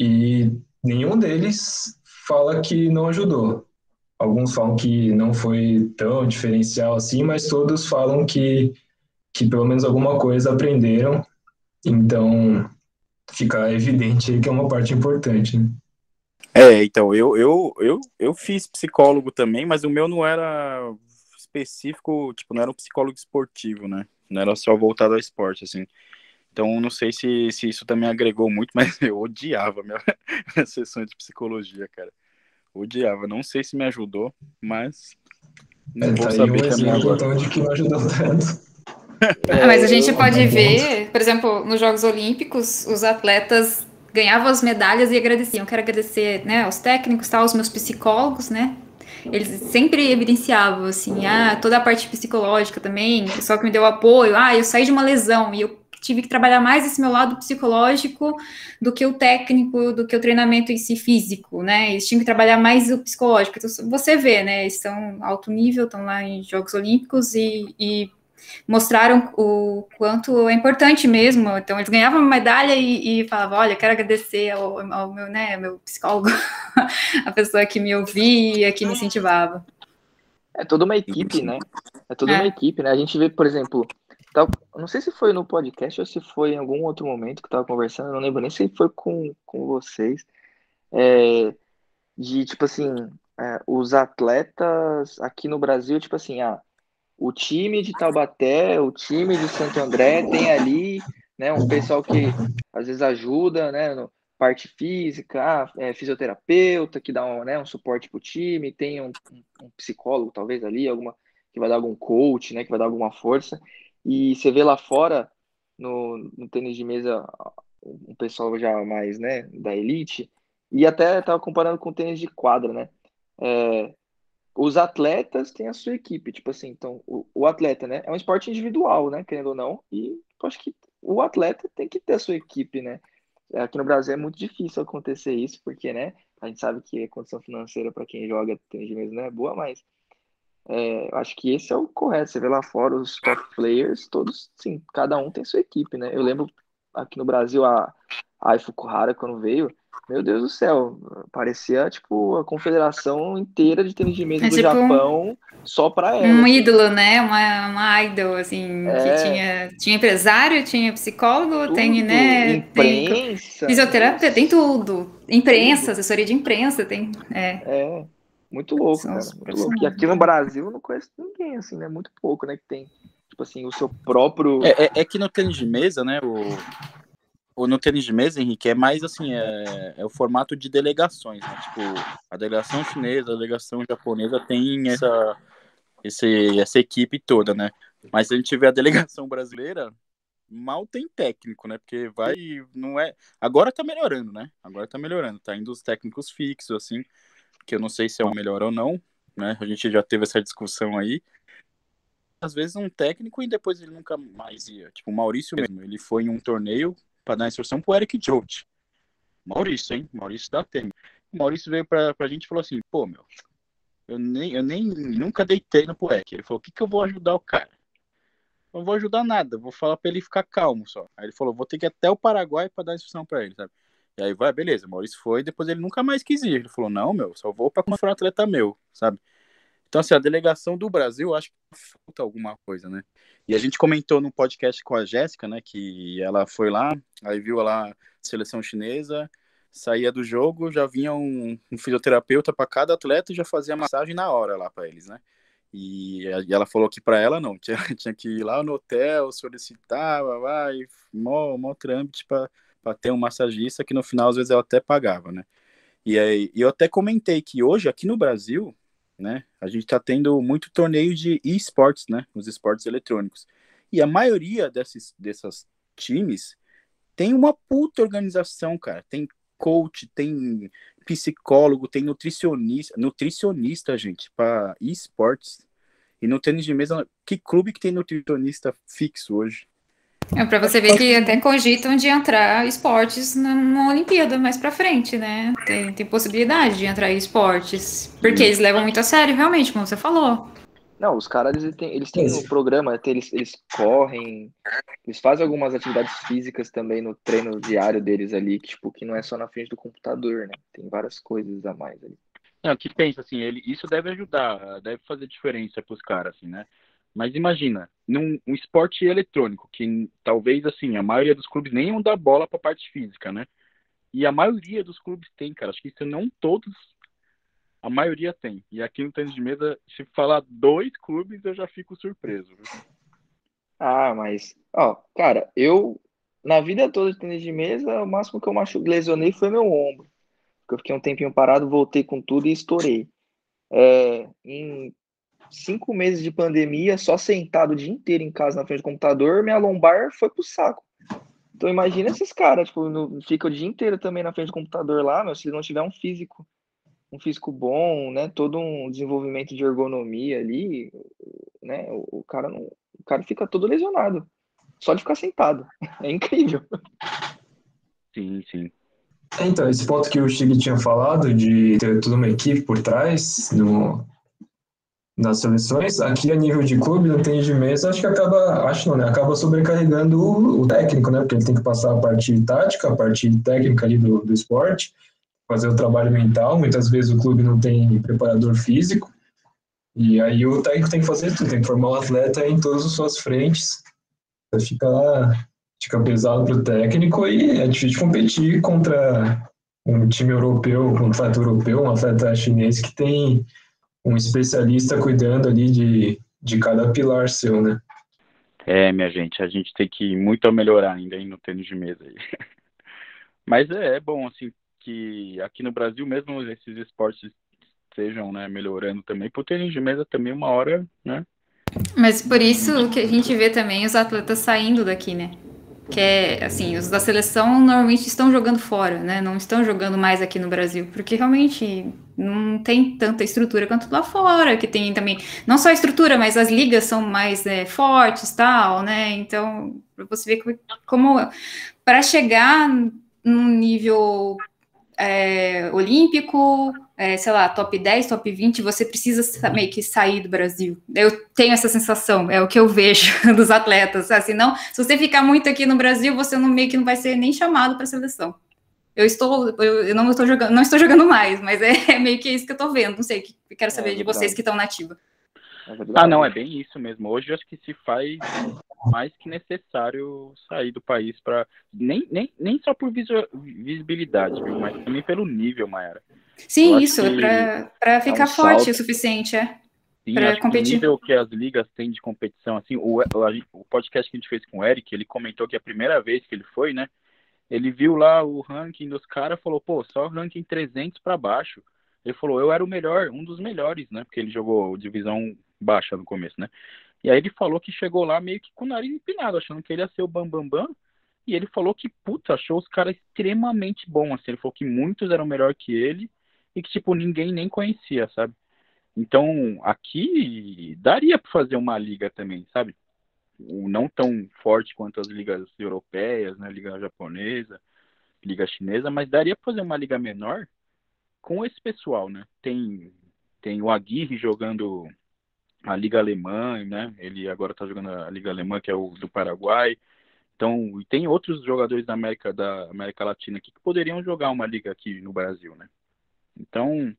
e nenhum deles fala que não ajudou. Alguns falam que não foi tão diferencial assim, mas todos falam que, que pelo menos alguma coisa aprenderam. Então, fica evidente que é uma parte importante, né? É, então, eu, eu, eu, eu fiz psicólogo também, mas o meu não era específico, tipo, não era um psicólogo esportivo, né? Não era só voltado ao esporte, assim. Então, não sei se, se isso também agregou muito, mas eu odiava minha, minha sessão de psicologia, cara. Odiava. Não sei se me ajudou, mas não é, vou tá saber um também agora. Então de que não ajudou tanto. Ah, mas a gente pode ver, por exemplo, nos Jogos Olímpicos, os atletas ganhavam as medalhas e agradeciam. Quero agradecer né, aos técnicos, tá, aos meus psicólogos, né? Eles sempre evidenciavam, assim, ah, toda a parte psicológica também, só que me deu apoio, ah, eu saí de uma lesão e eu tive que trabalhar mais esse meu lado psicológico do que o técnico, do que o treinamento em si físico, né? Eles tinham que trabalhar mais o psicológico. Então, você vê, né? Eles estão alto nível, estão lá em Jogos Olímpicos e, e mostraram o quanto é importante mesmo. Então, eles ganhavam uma medalha e, e falavam: Olha, quero agradecer ao, ao meu, né, meu psicólogo, a pessoa que me ouvia, que me incentivava. É toda uma equipe, né? É toda é. uma equipe, né? A gente vê, por exemplo, Tava, não sei se foi no podcast ou se foi em algum outro momento que tava conversando, não lembro nem se foi com, com vocês. É, de tipo assim, é, os atletas aqui no Brasil, tipo assim, ah, o time de Taubaté, o time de Santo André tem ali, né, um pessoal que às vezes ajuda, né, no parte física, ah, é, fisioterapeuta que dá um, né, um suporte pro time, tem um, um, psicólogo talvez ali, alguma que vai dar algum coach, né, que vai dar alguma força. E você vê lá fora, no, no tênis de mesa, um pessoal já mais, né, da elite, e até estava comparando com o tênis de quadra, né? É, os atletas têm a sua equipe, tipo assim, então o, o, atleta, né, é um esporte individual, né, querendo ou não, e eu acho que o atleta tem que ter a sua equipe, né? Aqui no Brasil é muito difícil acontecer isso, porque, né, a gente sabe que a condição financeira para quem joga tênis mesa não é boa, mas é, eu acho que esse é o correto. Você vê lá fora os top players, todos, sim, cada um tem sua equipe, né? Eu lembro aqui no Brasil a, a Fukuhara, quando veio, meu Deus do céu, parecia tipo a confederação inteira de tênis de mesa é, do tipo Japão só para ela. Um assim. ídolo, né? Uma, uma idol, assim, é. que tinha, tinha empresário, tinha psicólogo, tudo. tem, né? Imprensa. Tem fisioterapia, tem tudo. Imprensa, tudo. assessoria de imprensa, tem. É. é. Muito louco, São cara. Muito louco. E aqui no Brasil eu não conheço ninguém, assim, né? Muito pouco, né? Que tem, tipo assim, o seu próprio. É, é, é que no tênis de mesa, né? O no tênis de mesa, Henrique, é mais assim, é, é, o formato de delegações, né? Tipo, a delegação chinesa, a delegação japonesa tem essa, esse, essa equipe toda, né? Mas se a gente vê a delegação brasileira, mal tem técnico, né? Porque vai, não é... Agora tá melhorando, né? Agora tá melhorando, tá indo os técnicos fixos, assim, que eu não sei se é o melhor ou não, né? A gente já teve essa discussão aí. Às vezes um técnico e depois ele nunca mais ia. Tipo, o Maurício mesmo, ele foi em um torneio, para dar instrução pro Eric Jolt. Maurício, hein? Maurício da Tem. O Maurício veio pra, pra gente e falou assim, pô, meu, eu nem, eu nem nunca dei treino pro Eric. Ele falou, o que que eu vou ajudar o cara? Eu não vou ajudar nada, vou falar para ele ficar calmo só. Aí ele falou, vou ter que ir até o Paraguai para dar instrução para ele, sabe? E aí vai, beleza, o Maurício foi, depois ele nunca mais quis ir. Ele falou, não, meu, só vou para confrontar um atleta meu, sabe? Então, assim, a delegação do Brasil, acho que falta alguma coisa, né? E a gente comentou no podcast com a Jéssica, né, que ela foi lá, aí viu lá a seleção chinesa, saía do jogo, já vinha um, um fisioterapeuta para cada atleta e já fazia massagem na hora lá para eles, né? E, e, ela falou que para ela não, tinha, tinha que ir lá no hotel, solicitar, vai, mó, mó trâmite para ter um massagista que no final às vezes ela até pagava, né? E aí eu até comentei que hoje aqui no Brasil né? A gente está tendo muito torneio de esportes, né? Os esportes eletrônicos. E a maioria desses dessas times tem uma puta organização, cara. Tem coach, tem psicólogo, tem nutricionista, nutricionista, gente, para esportes. E no tênis de mesa, que clube que tem nutricionista fixo hoje? É para você ver que até cogitam de entrar esportes na, na Olimpíada mais para frente, né? Tem, tem possibilidade de entrar esportes. Porque eles levam muito a sério, realmente, como você falou. Não, os caras eles têm, eles têm um programa, eles, eles correm, eles fazem algumas atividades físicas também no treino diário deles ali, que, tipo, que não é só na frente do computador, né? Tem várias coisas a mais ali. Não, que pensa assim, ele, isso deve ajudar, deve fazer diferença para os caras, assim, né? Mas imagina, num um esporte eletrônico, que talvez assim, a maioria dos clubes nem iam dar bola para a parte física, né? E a maioria dos clubes tem, cara. Acho que isso não todos, a maioria tem. E aqui no tênis de mesa, se falar dois clubes, eu já fico surpreso. Viu? Ah, mas, ó, cara, eu na vida toda de tênis de mesa, o máximo que eu machu... lesionei foi meu ombro. Porque eu fiquei um tempinho parado, voltei com tudo e estourei. É, em cinco meses de pandemia, só sentado o dia inteiro em casa na frente do computador, minha lombar foi pro saco. Então imagina esses caras, tipo, no, fica o dia inteiro também na frente do computador lá, mas se não tiver um físico, um físico bom, né, todo um desenvolvimento de ergonomia ali, né, o, o cara não, o cara fica todo lesionado, só de ficar sentado. É incrível. Sim, sim. Então, esse ponto que o Chig tinha falado de ter toda uma equipe por trás, no, nas seleções, aqui a nível de clube, no tênis de mesa, acho que acaba, acho não, né? Acaba sobrecarregando o, o, técnico, né? Porque ele tem que passar a parte tática, a parte técnica ali do, do esporte, fazer o trabalho mental. Muitas vezes o clube não tem preparador físico. E aí o técnico tem que fazer tudo, tem que formar o um atleta em todas as suas frentes. Fica, fica pesado para o técnico e é difícil competir contra um time europeu, um atleta europeu, um atleta chinês que tem um especialista cuidando ali de, de cada pilar seu, né? É, minha gente, a gente tem que muito a melhorar ainda no tênis de mesa. Aí. Mas é, é, bom, assim, que aqui no Brasil mesmo esses esportes estejam né, melhorando também. Pro tênis de mesa também uma hora, né? Mas por isso que a gente vê também os atletas saindo daqui, né? que é assim, os da seleção normalmente estão jogando fora, né? Não estão jogando mais aqui no Brasil, porque realmente não tem tanta estrutura quanto lá fora, que tem também não só a estrutura, mas as ligas são mais é, fortes, tal, né? Então você vê como para chegar num nível é, olímpico, é, sei lá, top 10, top 20, você precisa meio que sair do Brasil. Eu tenho essa sensação, é o que eu vejo dos atletas. Assim, não, se você ficar muito aqui no Brasil, você não meio que não vai ser nem chamado para a seleção. Eu estou, eu, eu não estou jogando, não estou jogando mais, mas é, é, meio que isso que eu estou vendo. Não sei, quero saber é de vocês que estão na ativa. É ah, não, é bem isso mesmo. Hoje acho que se faz mais que necessário sair do país para nem, nem, nem só por visibilidade, viu? mas também pelo nível, Mayara. Sim, isso, para ficar é um forte salto. o suficiente, é. Para competir. O nível que as ligas têm de competição, assim, o, o podcast que a gente fez com o Eric, ele comentou que a primeira vez que ele foi, né, ele viu lá o ranking dos caras, falou, pô, só ranking 300 para baixo. Ele falou, eu era o melhor, um dos melhores, né, porque ele jogou divisão baixa no começo, né. E aí ele falou que chegou lá meio que com o nariz empinado, achando que ele ia ser o bambambam. Bam, bam, e ele falou que, puta, achou os caras extremamente bons, assim. Ele falou que muitos eram melhor que ele e que, tipo, ninguém nem conhecia, sabe? Então, aqui daria para fazer uma liga também, sabe? Não tão forte quanto as ligas europeias, né? Liga japonesa, liga chinesa, mas daria para fazer uma liga menor com esse pessoal, né? Tem, tem o Aguirre jogando a liga alemã, né? Ele agora está jogando a liga alemã, que é o do Paraguai. Então, e tem outros jogadores da América, da América Latina aqui que poderiam jogar uma liga aqui no Brasil, né? Então,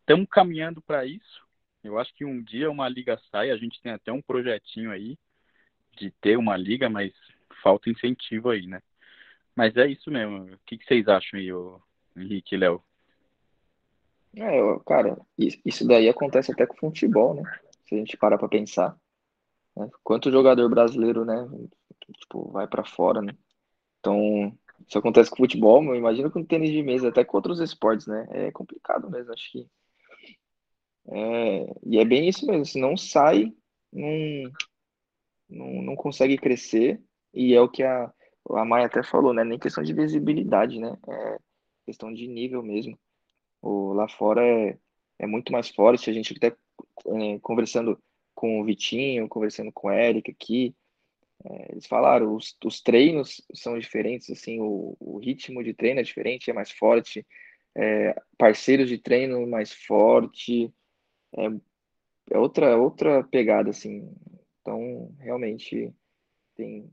estamos caminhando para isso. Eu acho que um dia uma liga sai, a gente tem até um projetinho aí de ter uma liga, mas falta incentivo aí, né? Mas é isso mesmo. O que, que vocês acham aí, o Henrique e Léo? É, cara, isso daí acontece até com futebol, né? Se a gente parar para pensar. Né? Quanto jogador brasileiro, né? Tipo, vai para fora, né? Então, isso acontece com futebol, eu imagino com tênis de mesa, até com outros esportes, né? É complicado mesmo, acho que. É, e é bem isso mesmo, se não sai, não, não, não consegue crescer, e é o que a, a Maia até falou, né? Nem questão de visibilidade, né? É questão de nível mesmo. O, lá fora é, é muito mais forte, a gente até é, conversando com o Vitinho, conversando com o Eric aqui, é, eles falaram, os, os treinos são diferentes, assim, o, o, ritmo de treino é diferente, é mais forte, é, parceiros de treino mais forte, é, é outra, outra pegada, assim. Então, realmente, tem,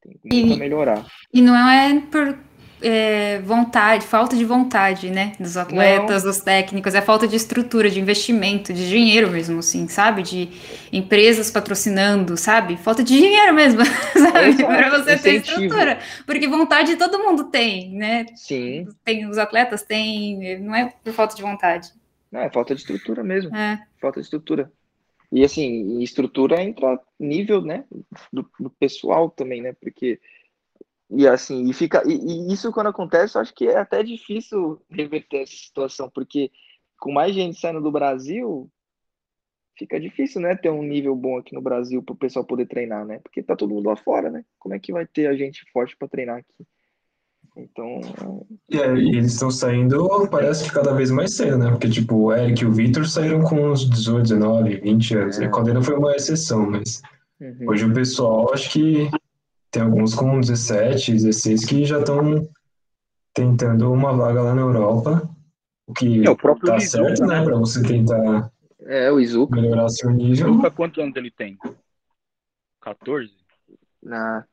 tem muito e, a melhorar. E não é por é, vontade, falta de vontade, né? Dos atletas, Não. dos técnicos, é falta de estrutura, de investimento, de dinheiro mesmo, assim, sabe? De empresas patrocinando, sabe? Falta de dinheiro mesmo, sabe? Para você ter estrutura. Porque vontade todo mundo tem, né? Sim. Tem, os atletas têm, não é por falta de vontade. Não, é falta de estrutura mesmo. É. Falta de estrutura. E assim, estrutura entra nível, né, do, do pessoal também, né? Porque e assim, e fica. E, e, isso quando acontece, eu acho que é até difícil reverter essa situação, porque com mais gente saindo do Brasil, fica difícil, né? Ter um nível bom aqui no Brasil para o pessoal poder treinar, né? Porque tá todo mundo lá fora, né? Como é que vai ter a gente forte para treinar aqui? Então. É, e eles estão saindo, parece que cada vez mais cedo, né? Porque, tipo, o Eric e o Victor saíram com uns 18, 19, 20 anos. É. Quando ainda foi uma exceção, mas. Uhum. Hoje o pessoal, acho que tem alguns com 17, 16 que já estão tentando uma vaga lá na Europa, o que é, o próprio tá certo, né, para você tentar é, o Izuka. melhorar seu nível. Izuka, quantos anos ele tem? 14? Na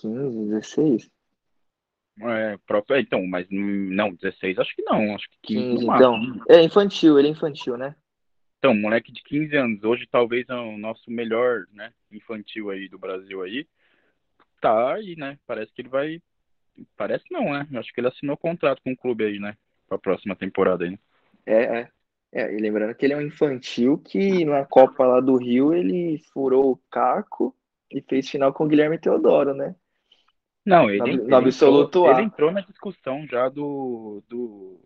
15, 16? É, próprio, é, então, mas não, 16 acho que não, acho que 15. 15 então, é infantil, ele é infantil, né? Então, moleque de 15 anos, hoje talvez é o nosso melhor, né, infantil aí do Brasil aí tá aí, né? Parece que ele vai. Parece não, né? Acho que ele assinou contrato com o clube aí, né? Pra próxima temporada aí. Né? É, é. É, e lembrando que ele é um infantil que na Copa lá do Rio ele furou o caco e fez final com o Guilherme Teodoro, né? Não, ele, no, no absoluto entrou, ele entrou na discussão já do, do,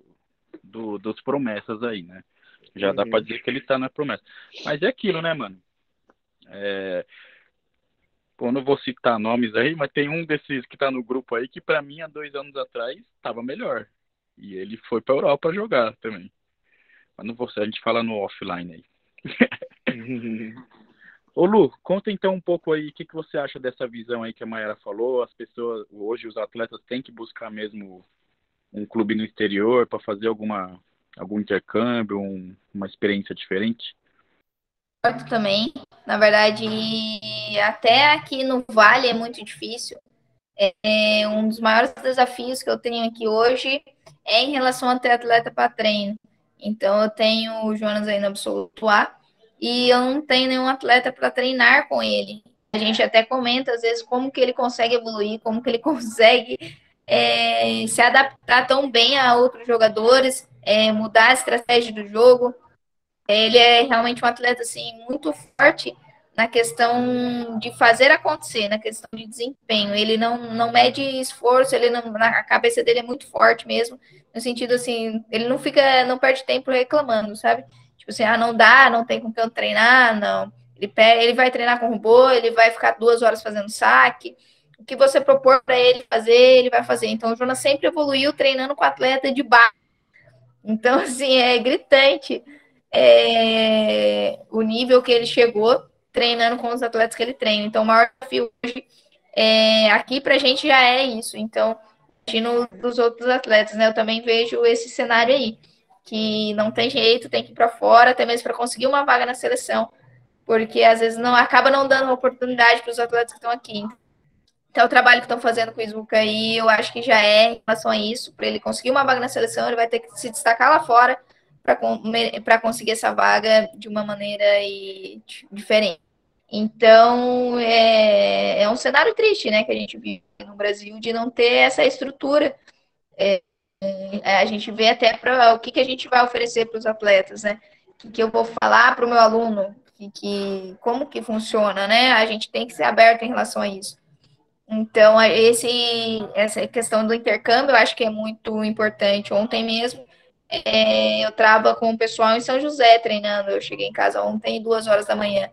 do dos promessas aí, né? Já uhum. dá pra dizer que ele tá na promessa. Mas é aquilo, né, mano? É, eu não vou citar nomes aí, mas tem um desses que está no grupo aí que para mim há dois anos atrás estava melhor. E ele foi para Europa jogar também. Mas não vou, a gente fala no offline aí. Ô Lu, conta então um pouco aí o que, que você acha dessa visão aí que a Mayara falou. As pessoas, hoje os atletas têm que buscar mesmo um clube no exterior para fazer alguma algum intercâmbio, um, uma experiência diferente? também. Na verdade, até aqui no Vale é muito difícil. é, um dos maiores desafios que eu tenho aqui hoje é em relação a ter atleta para treino. Então, eu tenho o Jonas aí no absoluto A e eu não tenho nenhum atleta para treinar com ele. A gente até comenta, às vezes, como que ele consegue evoluir, como que ele consegue é, se adaptar tão bem a outros jogadores, é, mudar a estratégia do jogo. Ele é realmente um atleta assim muito forte na questão de fazer acontecer, na questão de desempenho. Ele não, não mede esforço, ele não, a cabeça dele é muito forte mesmo, no sentido assim, ele não fica, não perde tempo reclamando, sabe? Tipo assim, ah, não dá, não tem com que eu treinar, não. Ele, pega, ele vai treinar com robô, ele vai ficar duas horas fazendo saque. O que você propor para ele fazer, ele vai fazer. Então, o Jonas sempre evoluiu treinando com atleta de baixo. Então, assim, é gritante é, o nível que ele chegou treinando com os atletas que ele treina. Então, o maior desafio hoje é, aqui para a gente já é isso. Então, no dos outros atletas, né? Eu também vejo esse cenário aí, que não tem jeito, tem que ir para fora, até mesmo para conseguir uma vaga na seleção, porque às vezes não acaba não dando oportunidade para os atletas que estão aqui. Então, o trabalho que estão fazendo com o Isbuca aí, eu acho que já é em relação a isso, para ele conseguir uma vaga na seleção, ele vai ter que se destacar lá fora para conseguir essa vaga de uma maneira e, diferente. Então, é, é um cenário triste, né, que a gente vive no Brasil de não ter essa estrutura. É, a gente vê até para o que, que a gente vai oferecer para os atletas, né? O que, que eu vou falar para o meu aluno, que, que, como que funciona, né? A gente tem que ser aberto em relação a isso. Então, esse, essa questão do intercâmbio eu acho que é muito importante. Ontem mesmo é, eu estava com o pessoal em São José treinando. Eu cheguei em casa ontem, duas horas da manhã.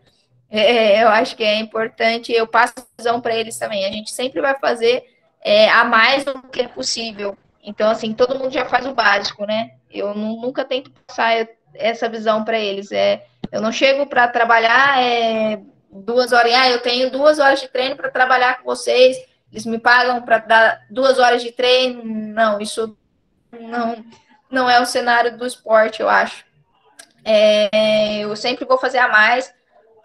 É, eu acho que é importante. Eu passo a visão para eles também. A gente sempre vai fazer é, a mais do que é possível. Então, assim, todo mundo já faz o básico, né? Eu nunca tento passar essa visão para eles. É, eu não chego para trabalhar é, duas horas. Ah, eu tenho duas horas de treino para trabalhar com vocês. Eles me pagam para dar duas horas de treino. Não, isso não não é o cenário do esporte, eu acho. É, eu sempre vou fazer a mais,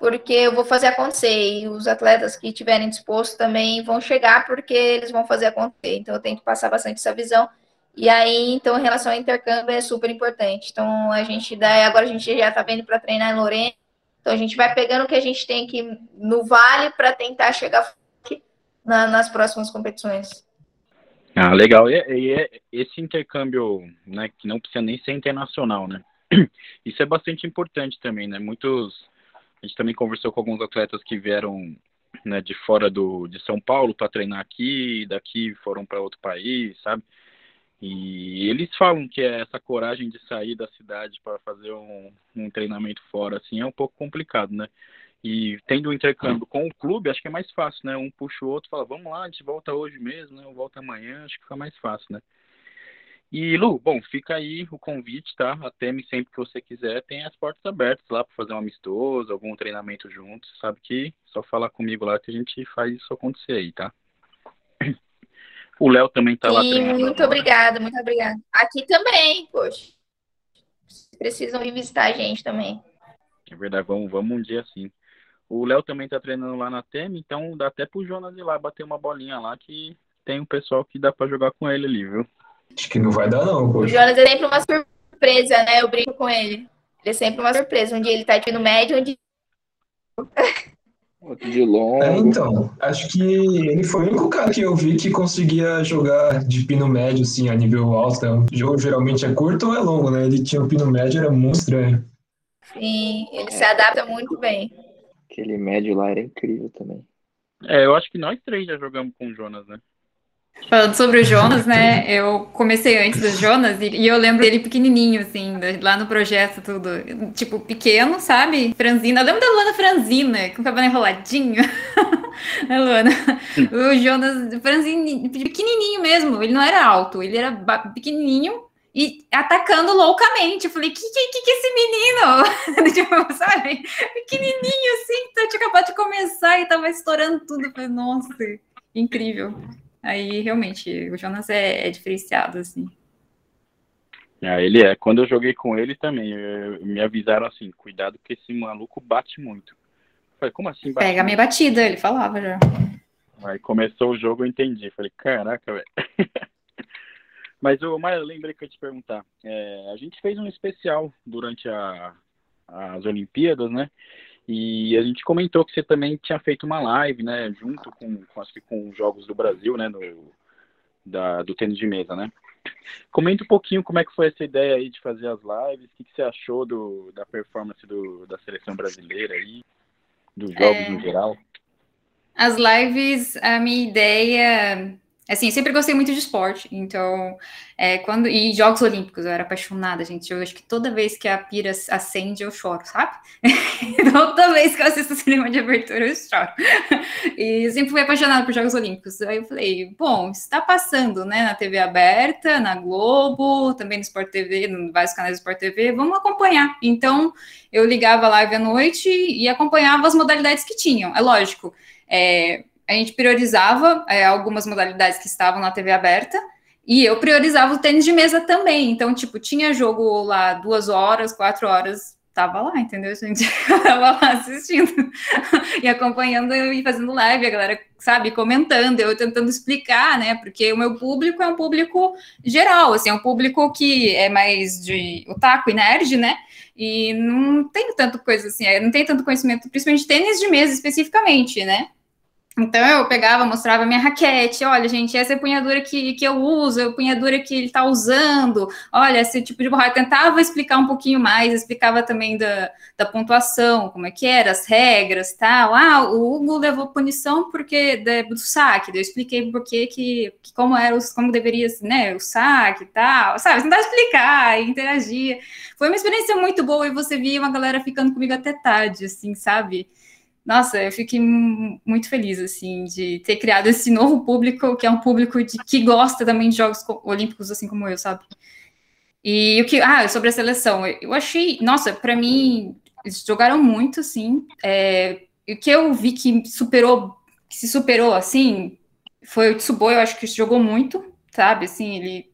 porque eu vou fazer acontecer. E os atletas que estiverem dispostos também vão chegar, porque eles vão fazer acontecer. Então, eu tenho que passar bastante essa visão. E aí, então, em relação ao intercâmbio, é super importante. Então, a gente dá, agora a gente já está vendo para treinar em Lorena. Então, a gente vai pegando o que a gente tem aqui no Vale para tentar chegar na, nas próximas competições. Ah, legal. E, e, esse intercâmbio, né, que não precisa nem ser internacional, né? Isso é bastante importante também, né? Muitos, a gente também conversou com alguns atletas que vieram né, de fora do, de São Paulo para treinar aqui, daqui foram para outro país, sabe? E eles falam que essa coragem de sair da cidade para fazer um, um treinamento fora, assim, é um pouco complicado, né? E tendo um intercâmbio com o clube, acho que é mais fácil, né? Um puxa o outro, fala, vamos lá, a gente volta hoje mesmo, né? Ou volta amanhã, acho que fica mais fácil, né? E Lu, bom, fica aí o convite, tá? Até me sempre que você quiser, tem as portas abertas lá para fazer um amistoso, algum treinamento juntos, sabe que só falar comigo lá que a gente faz isso acontecer aí, tá? O Léo também tá Sim, lá treinando. Muito agora. obrigada, muito obrigada. Aqui também, poxa. Precisam vir visitar a gente também. É verdade, vamos, vamos um dia sim. O Léo também tá treinando lá na TEM, então dá até pro Jonas ir lá bater uma bolinha lá que tem um pessoal que dá para jogar com ele ali, viu? Acho que não vai dar, não. Poxa. O Jonas é sempre uma surpresa, né? Eu brinco com ele. Ele é sempre uma surpresa. Um dia ele tá aqui no médio, um dia. Outro de longo. É, então, acho que ele foi o único cara que eu vi que conseguia jogar de pino médio, assim, a nível alto. Né? O jogo geralmente é curto ou é longo, né? Ele tinha o pino médio, era muito estranho. Sim, ele se adapta muito bem. Aquele médio lá era incrível também. É, eu acho que nós três já jogamos com o Jonas, né? Falando sobre o Jonas, né? Eu comecei antes do Jonas e, e, eu lembro dele pequenininho, assim, lá no projeto, tudo. Tipo, pequeno, sabe? Franzina. Eu lembro da Luana Franzina, com o cabelo enroladinho. a Luana. O Jonas, franzina, pequenininho mesmo. Ele não era alto, ele era pequenininho e atacando loucamente. Eu falei, que que, que, esse menino? tipo, sabe? Pequenininho assim, então, tinha acabado de começar e tava estourando tudo. Eu falei, nossa, incrível. Aí, realmente, o Jonas é, é diferenciado, assim. Ah, ele é. Quando eu joguei com ele também, eu, me avisaram assim, cuidado que esse maluco bate muito. Eu falei, como assim bate Pega a minha batida, ele falava já. Aí começou o jogo, eu entendi. Falei, caraca, velho. Mas, o Maia, eu lembrei que eu ia te perguntar. É, a gente fez um especial durante a, as Olimpíadas, né? E a gente comentou que você também tinha feito uma live, né? Junto com, com acho que com os Jogos do Brasil, né? No, da, do tênis de mesa, né? Comenta um pouquinho como é que foi essa ideia aí de fazer as lives, o que, que você achou do, da performance do, da seleção brasileira aí, dos jogos é... no geral. As lives, a minha ideia Assim, sempre gostei muito de esporte, então, é, quando e Jogos Olímpicos, eu era apaixonada, gente. Eu acho que toda vez que a pira acende, eu choro, sabe? toda vez que eu assisto cinema de abertura, eu choro. e eu sempre fui apaixonada por Jogos Olímpicos. Aí eu falei, bom, está passando, né, na TV aberta, na Globo, também no Sport TV, em vários canais do Sport TV, vamos acompanhar. Então, eu ligava a live à noite e acompanhava as modalidades que tinham. É lógico. É, a gente priorizava é, algumas modalidades que estavam na TV aberta, e eu priorizava o tênis de mesa também. Então, tipo, tinha jogo lá duas horas, quatro horas, tava lá, entendeu, gente? tava lá assistindo e acompanhando e fazendo live, a galera, sabe, comentando, eu tentando explicar, né? Porque o meu público é um público geral, assim, é um público que é mais de otaku e nerd, né? E não tem tanto coisa assim, não tem tanto conhecimento, principalmente tênis de mesa especificamente, né? Então eu pegava, mostrava minha raquete, olha, gente, essa é a punhadura que, que eu uso, é a punhadura que ele está usando, olha, esse tipo de borracha. tentava explicar um pouquinho mais, explicava também da, da pontuação, como é que era, as regras tal. Ah, o Hugo levou punição porque do saque, eu expliquei por que, que como era, como deveria, né, o saque e tal, sabe? Tentar explicar, interagir. Foi uma experiência muito boa e você via uma galera ficando comigo até tarde, assim, sabe? Nossa, eu fiquei muito feliz, assim, de ter criado esse novo público, que é um público de, que gosta também de Jogos Olímpicos, assim como eu, sabe? E o que, ah, sobre a seleção, eu achei, nossa, para mim, eles jogaram muito, assim, é, o que eu vi que superou, que se superou, assim, foi o Tsubo, eu acho que jogou muito, sabe, assim, ele,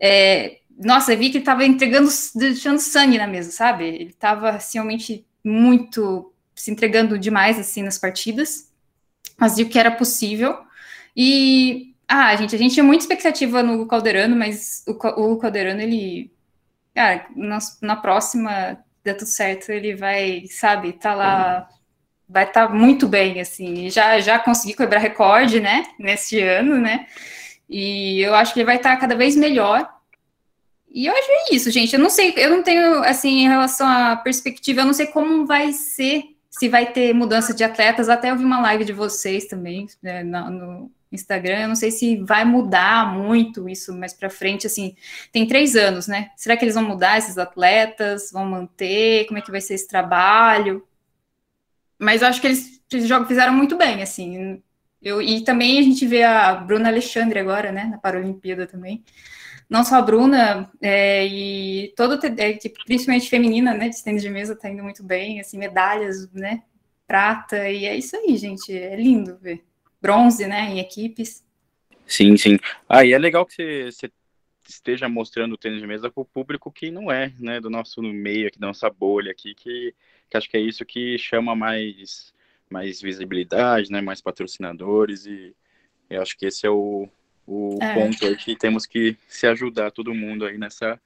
é, nossa, eu vi que ele tava entregando, deixando sangue na mesa, sabe, ele tava, assim, realmente muito se entregando demais assim nas partidas, mas viu que era possível. E ah, gente, a gente tinha muita expectativa no Calderano, mas o, o Calderano ele cara, na, na próxima dá tudo certo, ele vai, sabe, tá lá vai estar tá muito bem, assim, já, já consegui quebrar recorde, né, neste ano, né, e eu acho que ele vai estar tá cada vez melhor, e eu acho é isso, gente, eu não sei, eu não tenho, assim, em relação à perspectiva, eu não sei como vai ser se vai ter mudança de atletas. Até eu vi uma live de vocês também né, no Instagram. Eu não sei se vai mudar muito isso mais para frente. Assim, tem três anos, né? Será que eles vão mudar esses atletas? Vão manter? Como é que vai ser esse trabalho? Mas eu acho que eles, eles fizeram muito bem, assim. Eu, e também a gente vê a Bruna Alexandre agora, né, na Paralimpíada também não só a Bruna, é, e toda a equipe, principalmente feminina, né, de tênis de mesa, tá indo muito bem, assim, medalhas, né, prata, e é isso aí, gente, é lindo ver. Bronze, né, em equipes. Sim, sim. Ah, e é legal que você, você esteja mostrando o tênis de mesa para o público que não é, né, do nosso meio aqui, da nossa bolha aqui, que, que acho que é isso que chama mais, mais visibilidade, né, mais patrocinadores, e eu acho que esse é o, o é. ponto é que temos que se ajudar todo mundo aí nessa,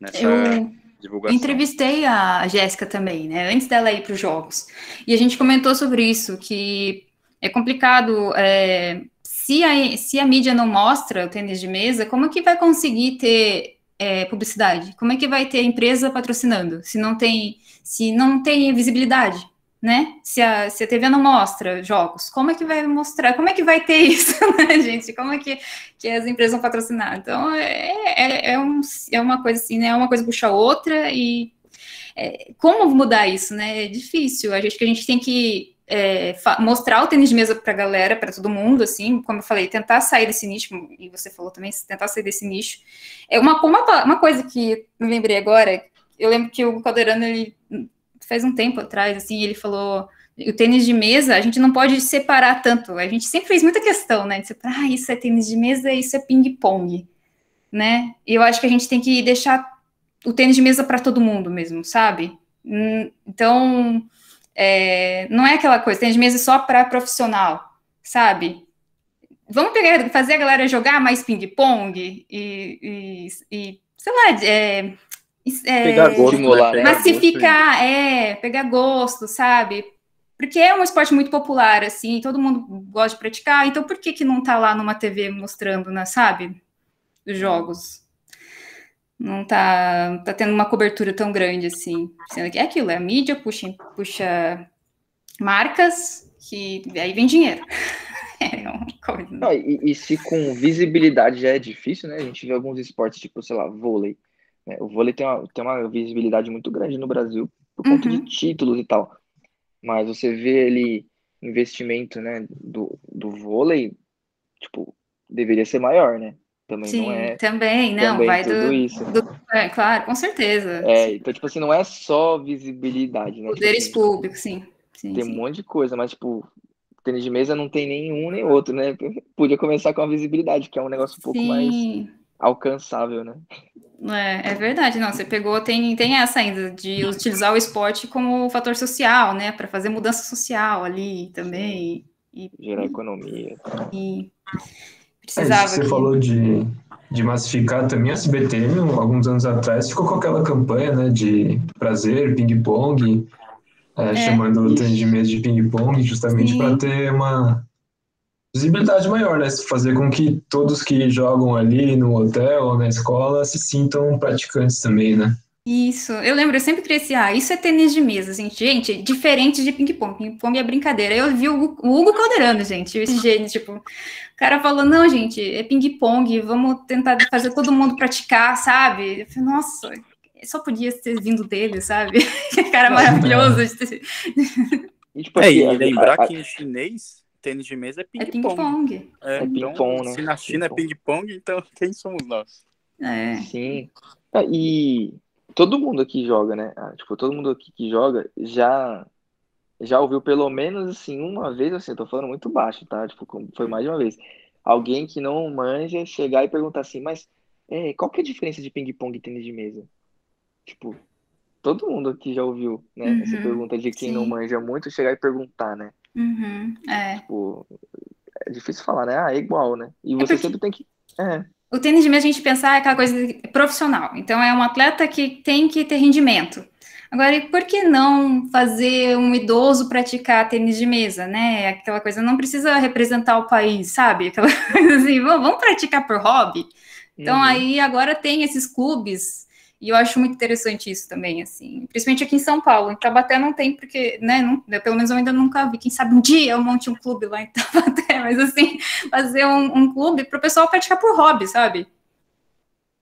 nessa eu divulgação. Entrevistei a Jéssica também, né? Antes dela ir para os jogos. E a gente comentou sobre isso, que é complicado. É, se, a, se a mídia não mostra o tênis de mesa, como é que vai conseguir ter é, publicidade? Como é que vai ter empresa patrocinando? Se não tem, se não tem visibilidade né? Se a, se a TV não mostra jogos, como é que vai mostrar? Como é que vai ter isso, né, gente? Como é que, que as empresas vão patrocinar? Então, é, é, é, um, é uma coisa assim, né? É uma coisa puxa a outra e é, como mudar isso, né? É difícil. A gente que a gente tem que é, mostrar o tênis de mesa para a galera, para todo mundo, assim, como eu falei, tentar sair desse nicho, e você falou também, tentar sair desse nicho. É uma, uma, uma coisa que me lembrei agora, eu lembro que o Calderano, ele faz um tempo atrás, assim, ele falou o tênis de mesa, a gente não pode separar tanto. A gente sempre fez muita questão, né? De separar, ah, isso é tênis de mesa, isso é ping-pong, né? Eu acho que a gente tem que deixar o tênis de mesa para todo mundo mesmo, sabe? Hum, então, é, não é aquela coisa, tênis de mesa só para profissional, sabe? Vamos pegar, fazer a galera jogar mais ping-pong e, e, e, sei lá, é, é, pegar gosto, né? massificar, é, pegar gosto, sabe? Porque é um esporte muito popular, assim, todo mundo gosta de praticar, então por que que não tá lá numa TV mostrando, né, sabe? Os jogos. Não tá, tá tendo uma cobertura tão grande assim. É aquilo, é a mídia puxa, puxa marcas que aí vem dinheiro. é uma coisa. Não, e, e, se com visibilidade já é difícil, né? A gente vê alguns esportes, tipo, sei lá, vôlei. Né? O vôlei tem uma, tem uma visibilidade muito grande no Brasil por conta uhum. de títulos e tal. Mas você vê ali investimento, né, do, do vôlei, tipo, deveria ser maior, né? Também Sim, não é. Também, não, também vai tudo do, isso. Do, é, claro, com certeza. É, então, tipo assim, não é só visibilidade, né? Poderes tipo, assim, públicos, sim. sim tem sim. um monte de coisa, mas, tipo, tênis de mesa não tem nenhum nem outro, né? Podia começar com a visibilidade, que é um negócio um pouco sim. mais alcançável, né? É, é verdade, não. Você pegou, tem, tem essa ainda de utilizar o esporte como fator social, né? Para fazer mudança social ali também. E, Gerar economia. E precisava. É, você que... falou de, de massificar também a SBT, alguns anos atrás, ficou com aquela campanha né, de prazer, ping-pong, é, é, chamando o tênis de mesa de ping-pong, justamente para ter uma visibilidade maior, né? Fazer com que todos que jogam ali no hotel ou na escola se sintam praticantes também, né? Isso, eu lembro, eu sempre cresci, ah, isso é tênis de mesa, gente, gente, diferente de ping-pong, ping-pong é brincadeira, eu vi o, o Hugo Calderano, gente, esse jeito, tipo, o cara falou, não, gente, é ping-pong, vamos tentar fazer todo mundo praticar, sabe, eu falei, nossa, só podia ter vindo dele, sabe, que cara maravilhoso. Tipo, assim, é, e lembrar que em chinês, tênis de mesa é ping-pong. É, é, ping-pong. É, então, né? Se na China ping é ping-pong, então quem somos nós? É. Sim. Ah, e todo mundo aqui joga, né? Ah, tipo, todo mundo aqui que joga já já ouviu pelo menos assim uma vez, assim, eu tô falando muito baixo, tá? Tipo, foi mais de uma vez. Alguém que não manja chegar e perguntar assim, mas é, qual que é a diferença de ping-pong e tênis de mesa? Tipo, todo mundo aqui já ouviu, né? Uhum, essa pergunta de quem sim. não manja muito chegar e perguntar, né? Uhum, é. Tipo, é difícil falar, né? Ah, é igual, né? E é você é porque... sempre tem que. É. O tênis de mesa a gente pensar é aquela coisa profissional. Então é um atleta que tem que ter rendimento. Agora, e por que não fazer um idoso praticar tênis de mesa, né? Aquela coisa, não precisa representar o país, sabe? Aquela coisa assim, vamos, vamos praticar por hobby. Então uhum. aí agora tem esses clubes e eu acho muito interessante isso também, assim, principalmente aqui em São Paulo. Em Tabaté não tem, porque, né, não, pelo menos eu ainda nunca vi. Quem sabe um dia eu monte um clube lá em Tabaté, mas assim, fazer um, um clube para o pessoal praticar por hobby, sabe?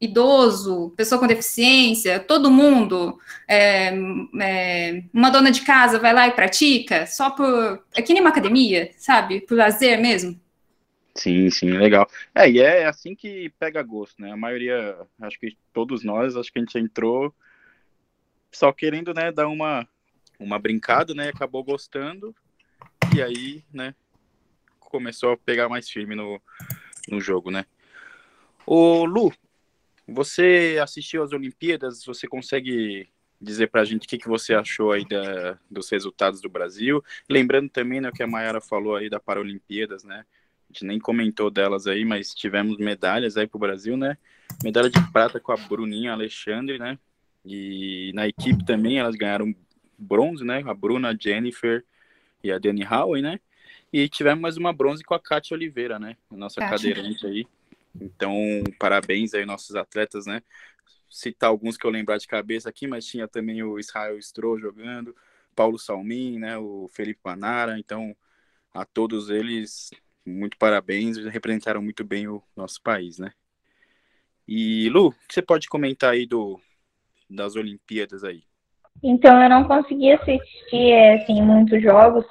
Idoso, pessoa com deficiência, todo mundo, é, é, uma dona de casa vai lá e pratica, só por. É que nem uma academia, sabe? Por lazer mesmo. Sim, sim, legal. É, e é assim que pega gosto, né? A maioria, acho que todos nós, acho que a gente entrou só querendo, né, dar uma, uma brincada, né? Acabou gostando. E aí, né, começou a pegar mais firme no, no jogo, né? Ô, Lu, você assistiu às Olimpíadas? Você consegue dizer pra gente o que, que você achou aí da, dos resultados do Brasil? Lembrando também, né, o que a Mayara falou aí da Paralimpíadas, né? A gente nem comentou delas aí, mas tivemos medalhas aí pro Brasil, né? Medalha de prata com a Bruninha Alexandre, né? E na equipe também elas ganharam bronze, né? A Bruna, a Jennifer e a Dani Howe, né? E tivemos mais uma bronze com a Kátia Oliveira, né? A nossa Kátia. cadeirante aí. Então, parabéns aí nossos atletas, né? Citar alguns que eu lembrar de cabeça aqui, mas tinha também o Israel Stroh jogando, Paulo Salmin, né? O Felipe Panara. Então, a todos eles, muito parabéns, representaram muito bem o nosso país, né? E Lu, o que você pode comentar aí do, das Olimpíadas aí? Então, eu não consegui assistir, assim, muitos jogos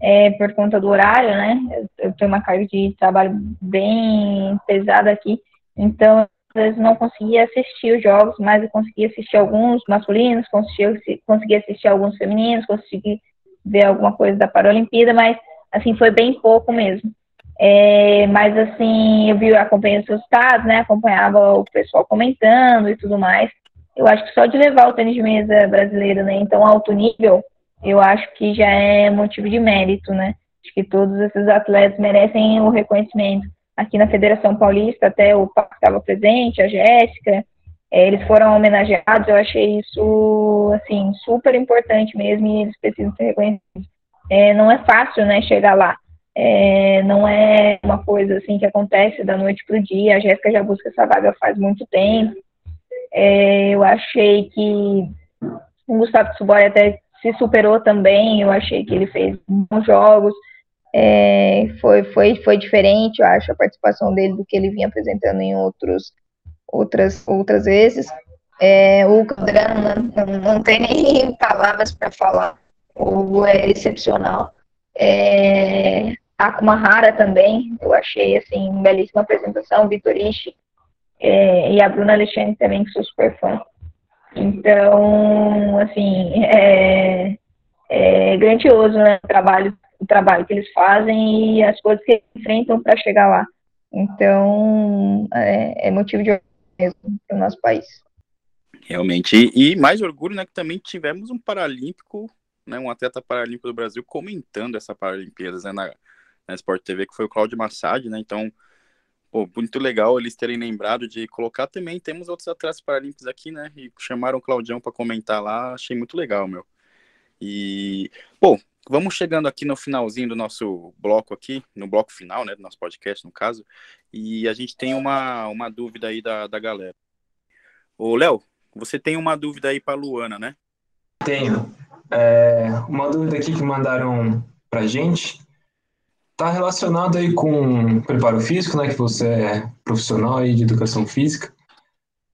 é, por conta do horário, né? Eu, eu, tenho uma carga de trabalho bem pesada aqui, então, às vezes não conseguia assistir os jogos, mas eu consegui assistir alguns masculinos, consegui, consegui assistir alguns femininos, consegui ver alguma coisa da Paralimpíada, mas, assim, foi bem pouco mesmo. É, mas assim, eu vi, acompanhei os resultados, né? Acompanhava o pessoal comentando e tudo mais. Eu acho que só de levar o tênis de mesa brasileiro, né, em tão alto nível, eu acho que já é motivo de mérito, né? Acho que todos esses atletas merecem o reconhecimento. Aqui na Federação Paulista, até o Paco estava presente, a Jéssica, é, eles foram homenageados. Eu achei isso, assim, super importante mesmo e eles precisam ser reconhecidos. É, não é fácil, né, chegar lá. É, não é uma coisa assim que acontece da noite para o dia. A Jéssica já busca essa vaga faz muito tempo. É, eu achei que o Gustavo Tsuboi até se superou também. Eu achei que ele fez bons jogos. É, foi, foi, foi diferente, eu acho, a participação dele do que ele vinha apresentando em outros, outras, outras vezes. É, o Calderano não, não, não tem nem palavras para falar. O é excepcional. É, a Kumahara também, eu achei assim, belíssima apresentação, Vitorishi é, e a Bruna Alexandre também, que sou super fã. Então, assim, é, é grandioso né, o, trabalho, o trabalho que eles fazem e as coisas que enfrentam para chegar lá. Então, é, é motivo de orgulho mesmo para o nosso país. Realmente. E, e, mais orgulho, né, que também tivemos um paralímpico, né, um atleta paralímpico do Brasil comentando essa Paralimpíadas, né, na, na Sport TV, que foi o Claudio Massad, né, então pô, muito legal eles terem lembrado de colocar também. Temos outros atletas paralímpicos aqui, né? E chamaram o Claudião para comentar lá. Achei muito legal, meu. E, bom, vamos chegando aqui no finalzinho do nosso bloco aqui, no bloco final, né? Do nosso podcast, no caso. E a gente tem uma, uma dúvida aí da, da galera. Ô, Léo, você tem uma dúvida aí para Luana, né? Tenho. É, uma dúvida aqui que mandaram pra gente Está relacionado aí com preparo físico, né? Que você é profissional aí de educação física.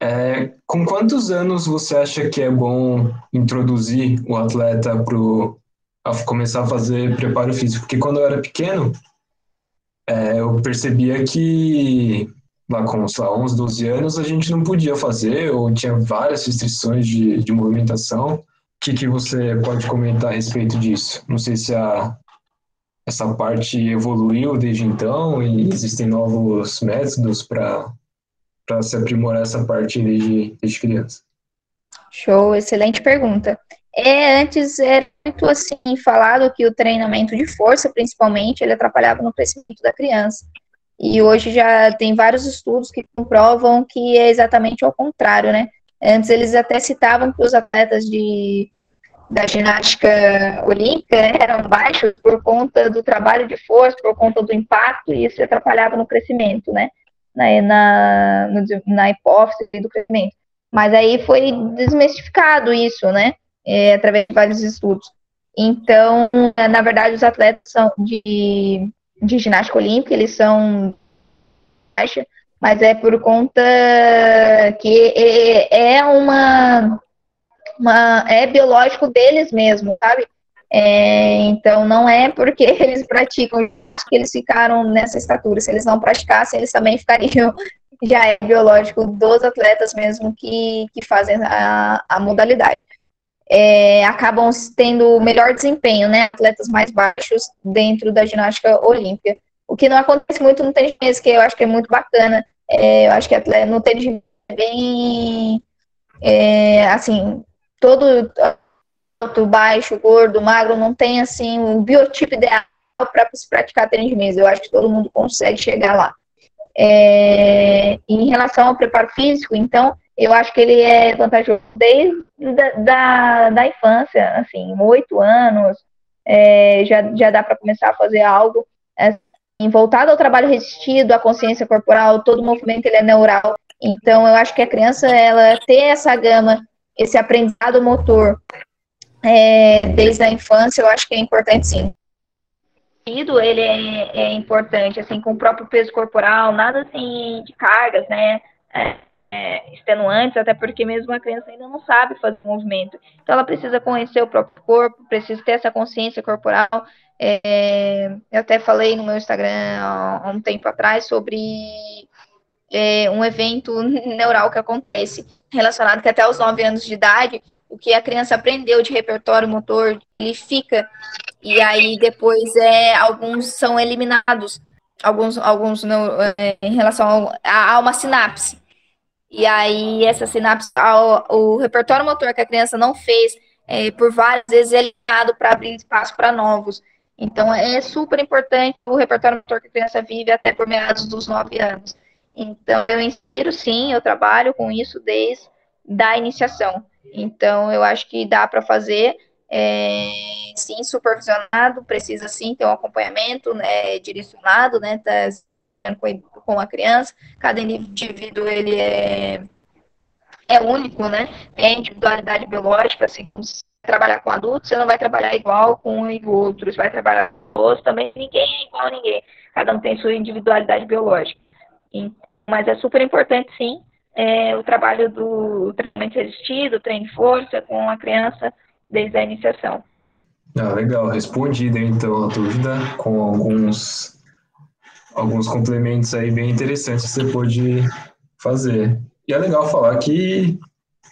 É, com quantos anos você acha que é bom introduzir o atleta para começar a fazer preparo físico? Porque quando eu era pequeno, é, eu percebia que lá com, sei lá, 11, 12 anos, a gente não podia fazer, ou tinha várias restrições de, de movimentação. O que, que você pode comentar a respeito disso? Não sei se a, essa parte evoluiu desde então e existem novos métodos para se aprimorar essa parte desde, desde criança? Show, excelente pergunta. É, antes era muito assim falado que o treinamento de força, principalmente, ele atrapalhava no crescimento da criança. E hoje já tem vários estudos que comprovam que é exatamente ao contrário, né? Antes eles até citavam que os atletas de da ginástica olímpica né, eram baixos por conta do trabalho de força, por conta do impacto, e isso atrapalhava no crescimento, né? Na, na, no, na hipófise do crescimento. Mas aí foi desmistificado isso, né? É, através de vários estudos. Então, na verdade, os atletas são de, de ginástica olímpica, eles são baixa, mas é por conta que é, é uma uma, é biológico deles mesmo, sabe? É, então não é porque eles praticam que eles ficaram nessa estatura. Se eles não praticassem, eles também ficariam. Já é biológico dos atletas mesmo que, que fazem a, a modalidade. É, acabam tendo melhor desempenho, né? Atletas mais baixos dentro da ginástica olímpica. O que não acontece muito no tênis mesa, que eu acho que é muito bacana. É, eu acho que atleta, no tênis é bem. É, assim, todo alto, baixo, gordo, magro, não tem assim um biotipo ideal para se praticar tênis de mesa. Eu acho que todo mundo consegue chegar lá. É, em relação ao preparo físico, então, eu acho que ele é vantajoso desde da, da, da infância, assim, oito anos, é, já, já dá para começar a fazer algo assim, voltado ao trabalho resistido, à consciência corporal, todo movimento ele é neural. Então, eu acho que a criança, ela ter essa gama esse aprendizado motor é, desde a infância, eu acho que é importante sim. Ele é, é, importante, assim, com o próprio peso corporal, nada assim de cargas, né? É, é, extenuantes, até porque mesmo a criança ainda não sabe fazer movimento. Então ela precisa conhecer o próprio corpo, precisa ter essa consciência corporal. É, eu até falei no meu Instagram há um tempo atrás sobre é, um evento neural que acontece relacionado que até os 9 anos de idade, o que a criança aprendeu de repertório motor, ele fica, e aí depois é, alguns são eliminados, alguns, alguns não, é, em relação a, uma sinapse. E aí essa sinapse, ao, o repertório motor que a criança não fez, é, por várias vezes é eliminado para abrir espaço para novos. Então, é super importante o repertório motor que a criança vive até por meados dos nove anos. Então, eu insiro sim, eu trabalho com isso desde da iniciação. Então, eu acho que dá para fazer, é, sim, supervisionado, precisa sim ter um acompanhamento né, direcionado, né, tá com, a criança. Cada indivíduo, ele é, é único, né, tem individualidade biológica, assim, trabalhar com adultos, você não vai trabalhar igual com um e outro, você vai trabalhar com outros também, ninguém é igual a ninguém, cada um tem sua individualidade biológica. Mas é super importante, sim, é, o trabalho do treinamento resistido, treino de força com a criança desde a iniciação. Ah, legal, respondida então a dúvida com alguns alguns complementos aí bem interessantes que você pode fazer. E é legal falar que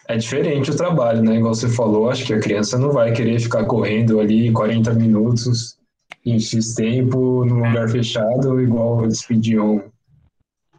é diferente o trabalho, né? Igual você falou, acho que a criança não vai querer ficar correndo ali 40 minutos em X tempo num lugar fechado, igual eles pediam.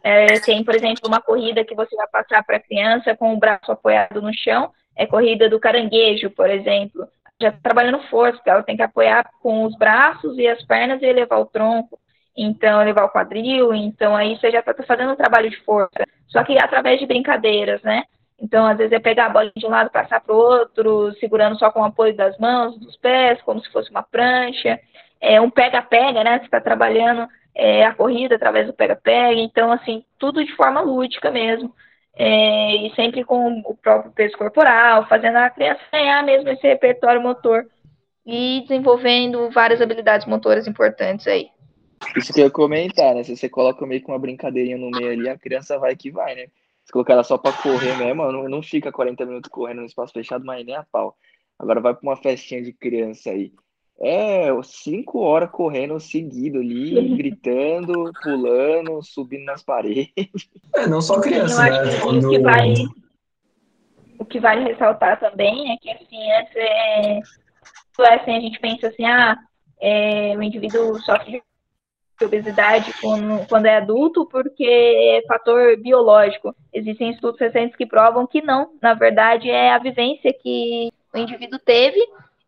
É, tem, por exemplo, uma corrida que você vai passar para a criança com o braço apoiado no chão, é corrida do caranguejo, por exemplo. Já tá trabalhando força, ela tem que apoiar com os braços e as pernas e elevar o tronco, então elevar o quadril, então aí você já está fazendo um trabalho de força, só que através de brincadeiras, né? Então, às vezes, é pegar a bola de um lado, passar para o outro, segurando só com o apoio das mãos, dos pés, como se fosse uma prancha. É um pega-pega, né? Você está trabalhando é, a corrida através do pega-pega. Então, assim, tudo de forma lúdica mesmo. É, e sempre com o próprio peso corporal, fazendo a criança ganhar mesmo esse repertório motor e desenvolvendo várias habilidades motoras importantes aí. Isso que eu ia comentar, né? Se você coloca meio que uma brincadeirinha no meio ali, a criança vai que vai, né? Se colocar ela só para correr mesmo, não, não fica 40 minutos correndo no espaço fechado, mas nem a pau. Agora vai para uma festinha de criança aí. É, cinco horas correndo seguido ali, gritando, pulando, subindo nas paredes. É, não só criança, né? Quando... O, que vale, o que vale ressaltar também é que, assim, essa é, assim, a gente pensa assim, ah, é, o indivíduo sofre de obesidade quando, quando é adulto porque é fator biológico. Existem estudos recentes que provam que não. Na verdade, é a vivência que o indivíduo teve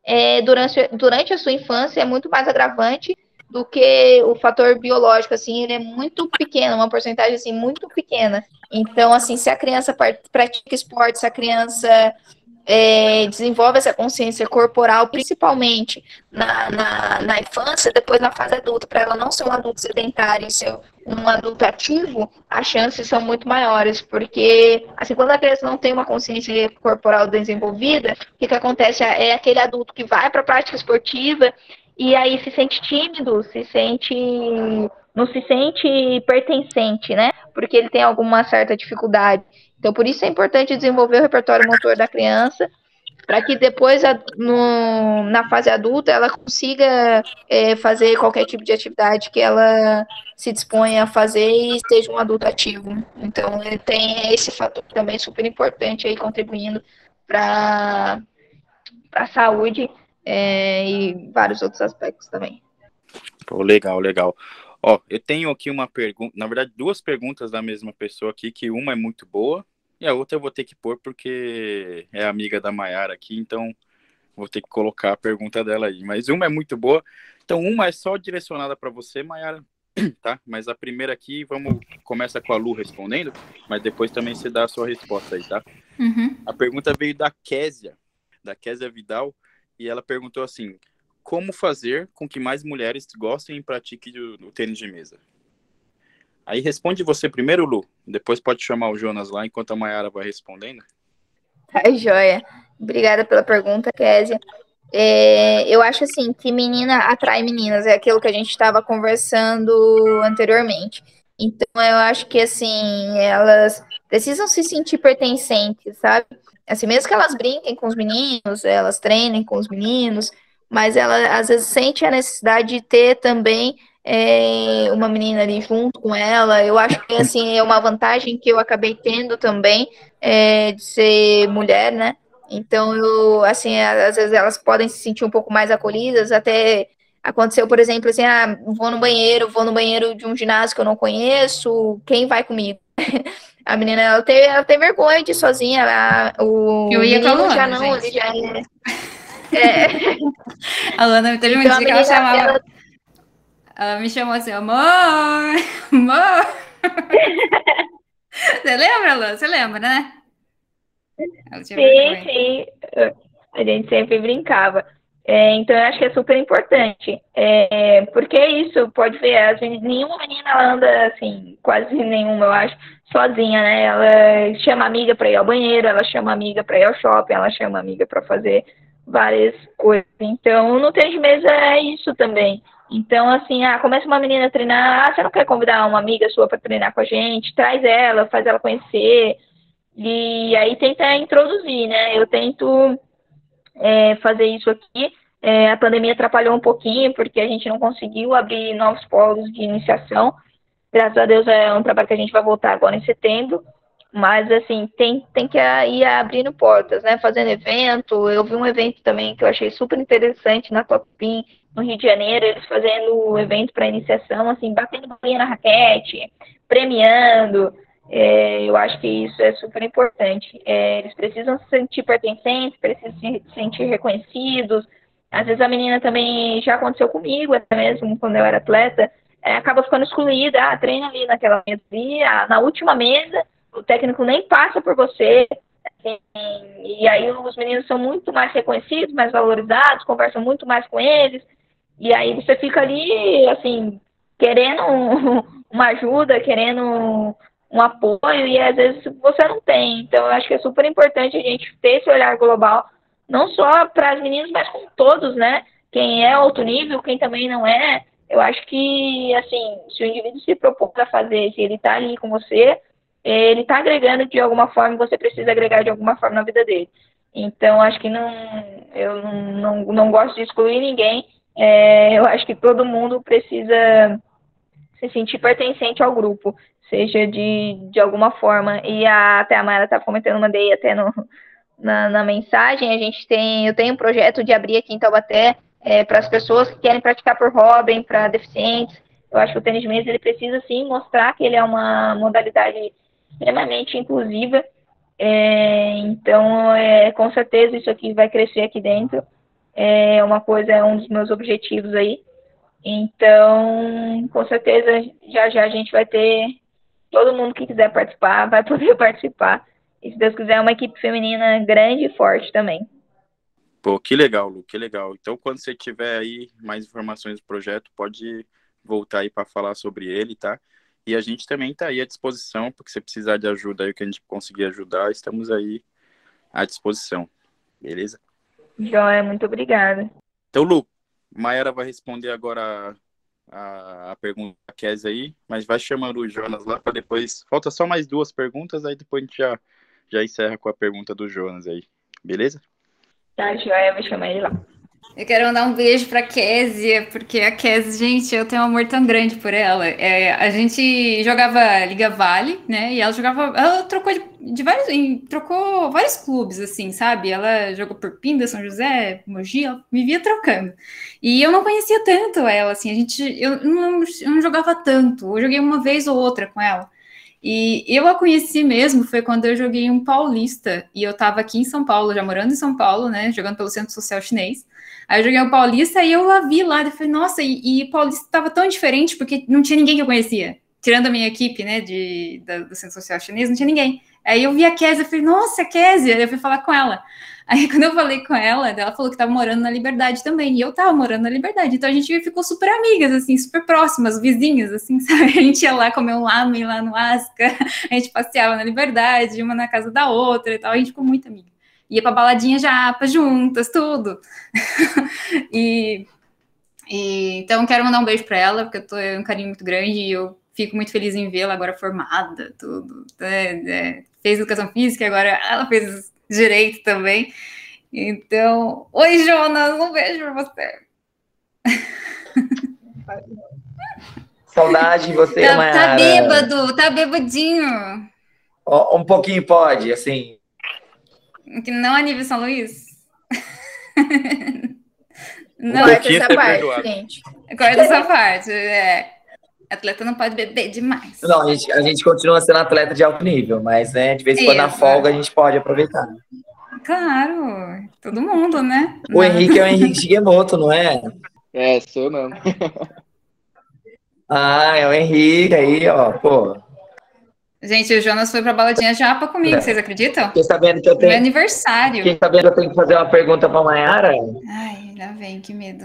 é, durante, durante a sua infância é muito mais agravante do que o fator biológico, assim, ele é muito pequeno, uma porcentagem, assim, muito pequena. Então, assim, se a criança pratica esporte, se a criança é, desenvolve essa consciência corporal, principalmente na, na, na infância, depois na fase adulta, para ela não ser um adulto sedentário e ser um adulto ativo, as chances são muito maiores, porque assim, quando a criança não tem uma consciência corporal desenvolvida, o que, que acontece? É aquele adulto que vai para a prática esportiva e aí se sente tímido, se sente não se sente pertencente, né? Porque ele tem alguma certa dificuldade. Então, por isso é importante desenvolver o repertório motor da criança, para que depois, no, na fase adulta, ela consiga é, fazer qualquer tipo de atividade que ela se disponha a fazer e esteja um adulto ativo. Então, ele tem esse fator também super importante aí, contribuindo para a saúde é, e vários outros aspectos também. Legal, legal. Ó, eu tenho aqui uma pergunta, na verdade, duas perguntas da mesma pessoa aqui, que uma é muito boa e a outra eu vou ter que pôr porque é amiga da Maiara aqui, então vou ter que colocar a pergunta dela aí. Mas uma é muito boa. Então, uma é só direcionada para você, Maiara, tá? Mas a primeira aqui, vamos começa com a Lu respondendo, mas depois também você dá a sua resposta aí, tá? Uhum. A pergunta veio da Késia, da Késia Vidal, e ela perguntou assim: como fazer com que mais mulheres gostem e pratiquem o, o tênis de mesa? Aí responde você primeiro, Lu. Depois pode chamar o Jonas lá enquanto a Mayara vai respondendo. Tá, joia. Obrigada pela pergunta, Késia. É, eu acho assim que menina atrai meninas, é aquilo que a gente estava conversando anteriormente. Então eu acho que assim, elas precisam se sentir pertencentes, sabe? Assim, mesmo que elas brinquem com os meninos, elas treinem com os meninos, mas ela às vezes sente a necessidade de ter também é, uma menina ali junto com ela. Eu acho que assim é uma vantagem que eu acabei tendo também é, de ser mulher, né? Então eu assim às vezes elas podem se sentir um pouco mais acolhidas. Até aconteceu, por exemplo, assim, ah, vou no banheiro, vou no banheiro de um ginásio que eu não conheço. Quem vai comigo? A menina ela tem, ela tem vergonha de ir sozinha. Ela, o eu ia menino já não, ele já é É. A Lana teve um então, dia que ela chamava. Ela... ela... me chamou assim, amor, amor. Você lembra, Lana? Você lembra, né? Sim, sim. A gente sempre brincava. É, então, eu acho que é super importante. É, porque é isso, pode ver, as meninas, nenhuma menina anda assim, quase nenhuma, eu acho, sozinha, né? Ela chama amiga para ir ao banheiro, ela chama amiga para ir ao shopping, ela chama amiga para fazer várias coisas. Então, no tênis de mesa é isso também. Então, assim, ah, começa uma menina a treinar, ah, você não quer convidar uma amiga sua para treinar com a gente? Traz ela, faz ela conhecer. E aí tenta introduzir, né? Eu tento é, fazer isso aqui. É, a pandemia atrapalhou um pouquinho, porque a gente não conseguiu abrir novos polos de iniciação. Graças a Deus é um trabalho que a gente vai voltar agora em setembro. Mas, assim, tem, tem que ir abrindo portas, né? Fazendo evento. Eu vi um evento também que eu achei super interessante na Topin, no Rio de Janeiro, eles fazendo evento para iniciação, assim, batendo bolinha na raquete, premiando. É, eu acho que isso é super importante. É, eles precisam se sentir pertencentes, precisam se sentir reconhecidos. Às vezes a menina também já aconteceu comigo, até mesmo quando eu era atleta, é, acaba ficando excluída. Ah, treina ali naquela mesa ali, ah, na última mesa, o técnico nem passa por você. E aí os meninos são muito mais reconhecidos, mais valorizados, conversam muito mais com eles. E aí você fica ali, assim, querendo uma ajuda, querendo um apoio e às vezes você não tem. Então eu acho que é super importante a gente ter esse olhar global, não só para as meninas, mas com todos, né? Quem é alto nível, quem também não é. Eu acho que, assim, se o indivíduo se propôs a fazer, se ele está ali com você, ele está agregando de alguma forma, você precisa agregar de alguma forma na vida dele. Então, acho que não, eu não, não, não gosto de excluir ninguém. É, eu acho que todo mundo precisa se sentir pertencente ao grupo seja de, de alguma forma. E a, até a Mara estava comentando, mandei até no, na, na, mensagem, a gente tem, eu tenho um projeto de abrir aqui em Taubaté é, para as pessoas que querem praticar por hobby, para deficientes. Eu acho que o tênis de mesa ele precisa sim mostrar que ele é uma modalidade extremamente inclusiva. É, então, é, com certeza isso aqui vai crescer aqui dentro. É uma coisa, é um dos meus objetivos aí. Então, com certeza, já já a gente vai ter todo mundo que quiser participar vai poder participar. E se Deus quiser, é uma equipe feminina grande e forte também. Pô, que legal, Lu, que legal. Então, quando você tiver aí mais informações do projeto, pode voltar aí para falar sobre ele, tá? E a gente também está aí à disposição, porque se precisar de ajuda aí, que a gente conseguir ajudar, estamos aí à disposição. Beleza? Joia, muito obrigada. Então, Lu, Maera vai responder agora a, a pergunta da Kes aí, mas vai chamando o Jonas lá para depois. Falta só mais duas perguntas, aí depois a gente já, já encerra com a pergunta do Jonas aí. Beleza? Tá, joia, vou chamar ele lá. Eu quero mandar um beijo para a Késia, porque a Késia, gente, eu tenho um amor tão grande por ela. É, a gente jogava Liga Vale, né? E ela jogava. Ela trocou de, de vários. trocou vários clubes, assim, sabe? Ela jogou por Pinda, São José, Mogi, ela vivia trocando. E eu não conhecia tanto ela, assim, a gente. Eu não, eu não jogava tanto. Eu joguei uma vez ou outra com ela. E eu a conheci mesmo foi quando eu joguei um paulista e eu estava aqui em São Paulo, já morando em São Paulo, né, jogando pelo Centro Social Chinês. Aí eu joguei o Paulista e eu a vi lá, e falei, nossa, e, e Paulista estava tão diferente porque não tinha ninguém que eu conhecia. Tirando a minha equipe, né, de, da, do Centro Social Chinês, não tinha ninguém. Aí eu vi a Kézia, falei, nossa, Kézia, eu fui falar com ela. Aí quando eu falei com ela, ela falou que estava morando na Liberdade também, e eu estava morando na Liberdade. Então a gente ficou super amigas, assim, super próximas, vizinhas, assim, sabe? A gente ia lá comer um lamen lá no Asca, a gente passeava na Liberdade, uma na casa da outra e tal, a gente ficou muito amiga. Ia pra baladinha japa juntas, tudo. e, e, então quero mandar um beijo para ela, porque eu tô um carinho muito grande e eu fico muito feliz em vê-la agora formada, tudo. É, é, fez educação física, agora ela fez direito também. Então, oi Jonas, um beijo pra você. Saudade de você, tá, Mayara. Tá bêbado, tá bebadinho. Um pouquinho pode, assim. Que não é nível São Luís? não, corta essa parte, gente. Corta essa parte, é. Atleta não pode beber demais. Não, a gente, a gente continua sendo atleta de alto nível, mas né, de vez em quando na folga a gente pode aproveitar. Claro, todo mundo, né? O Henrique é o Henrique Shigemoto, não é? É, sou mesmo. ah, é o Henrique aí, ó, pô. Gente, o Jonas foi pra baladinha japa comigo, é. vocês acreditam? Fiquei sabendo que eu tenho. Meu aniversário. Fiquei sabendo que eu tenho que fazer uma pergunta pra Mayara. Ai, lá vem, que medo.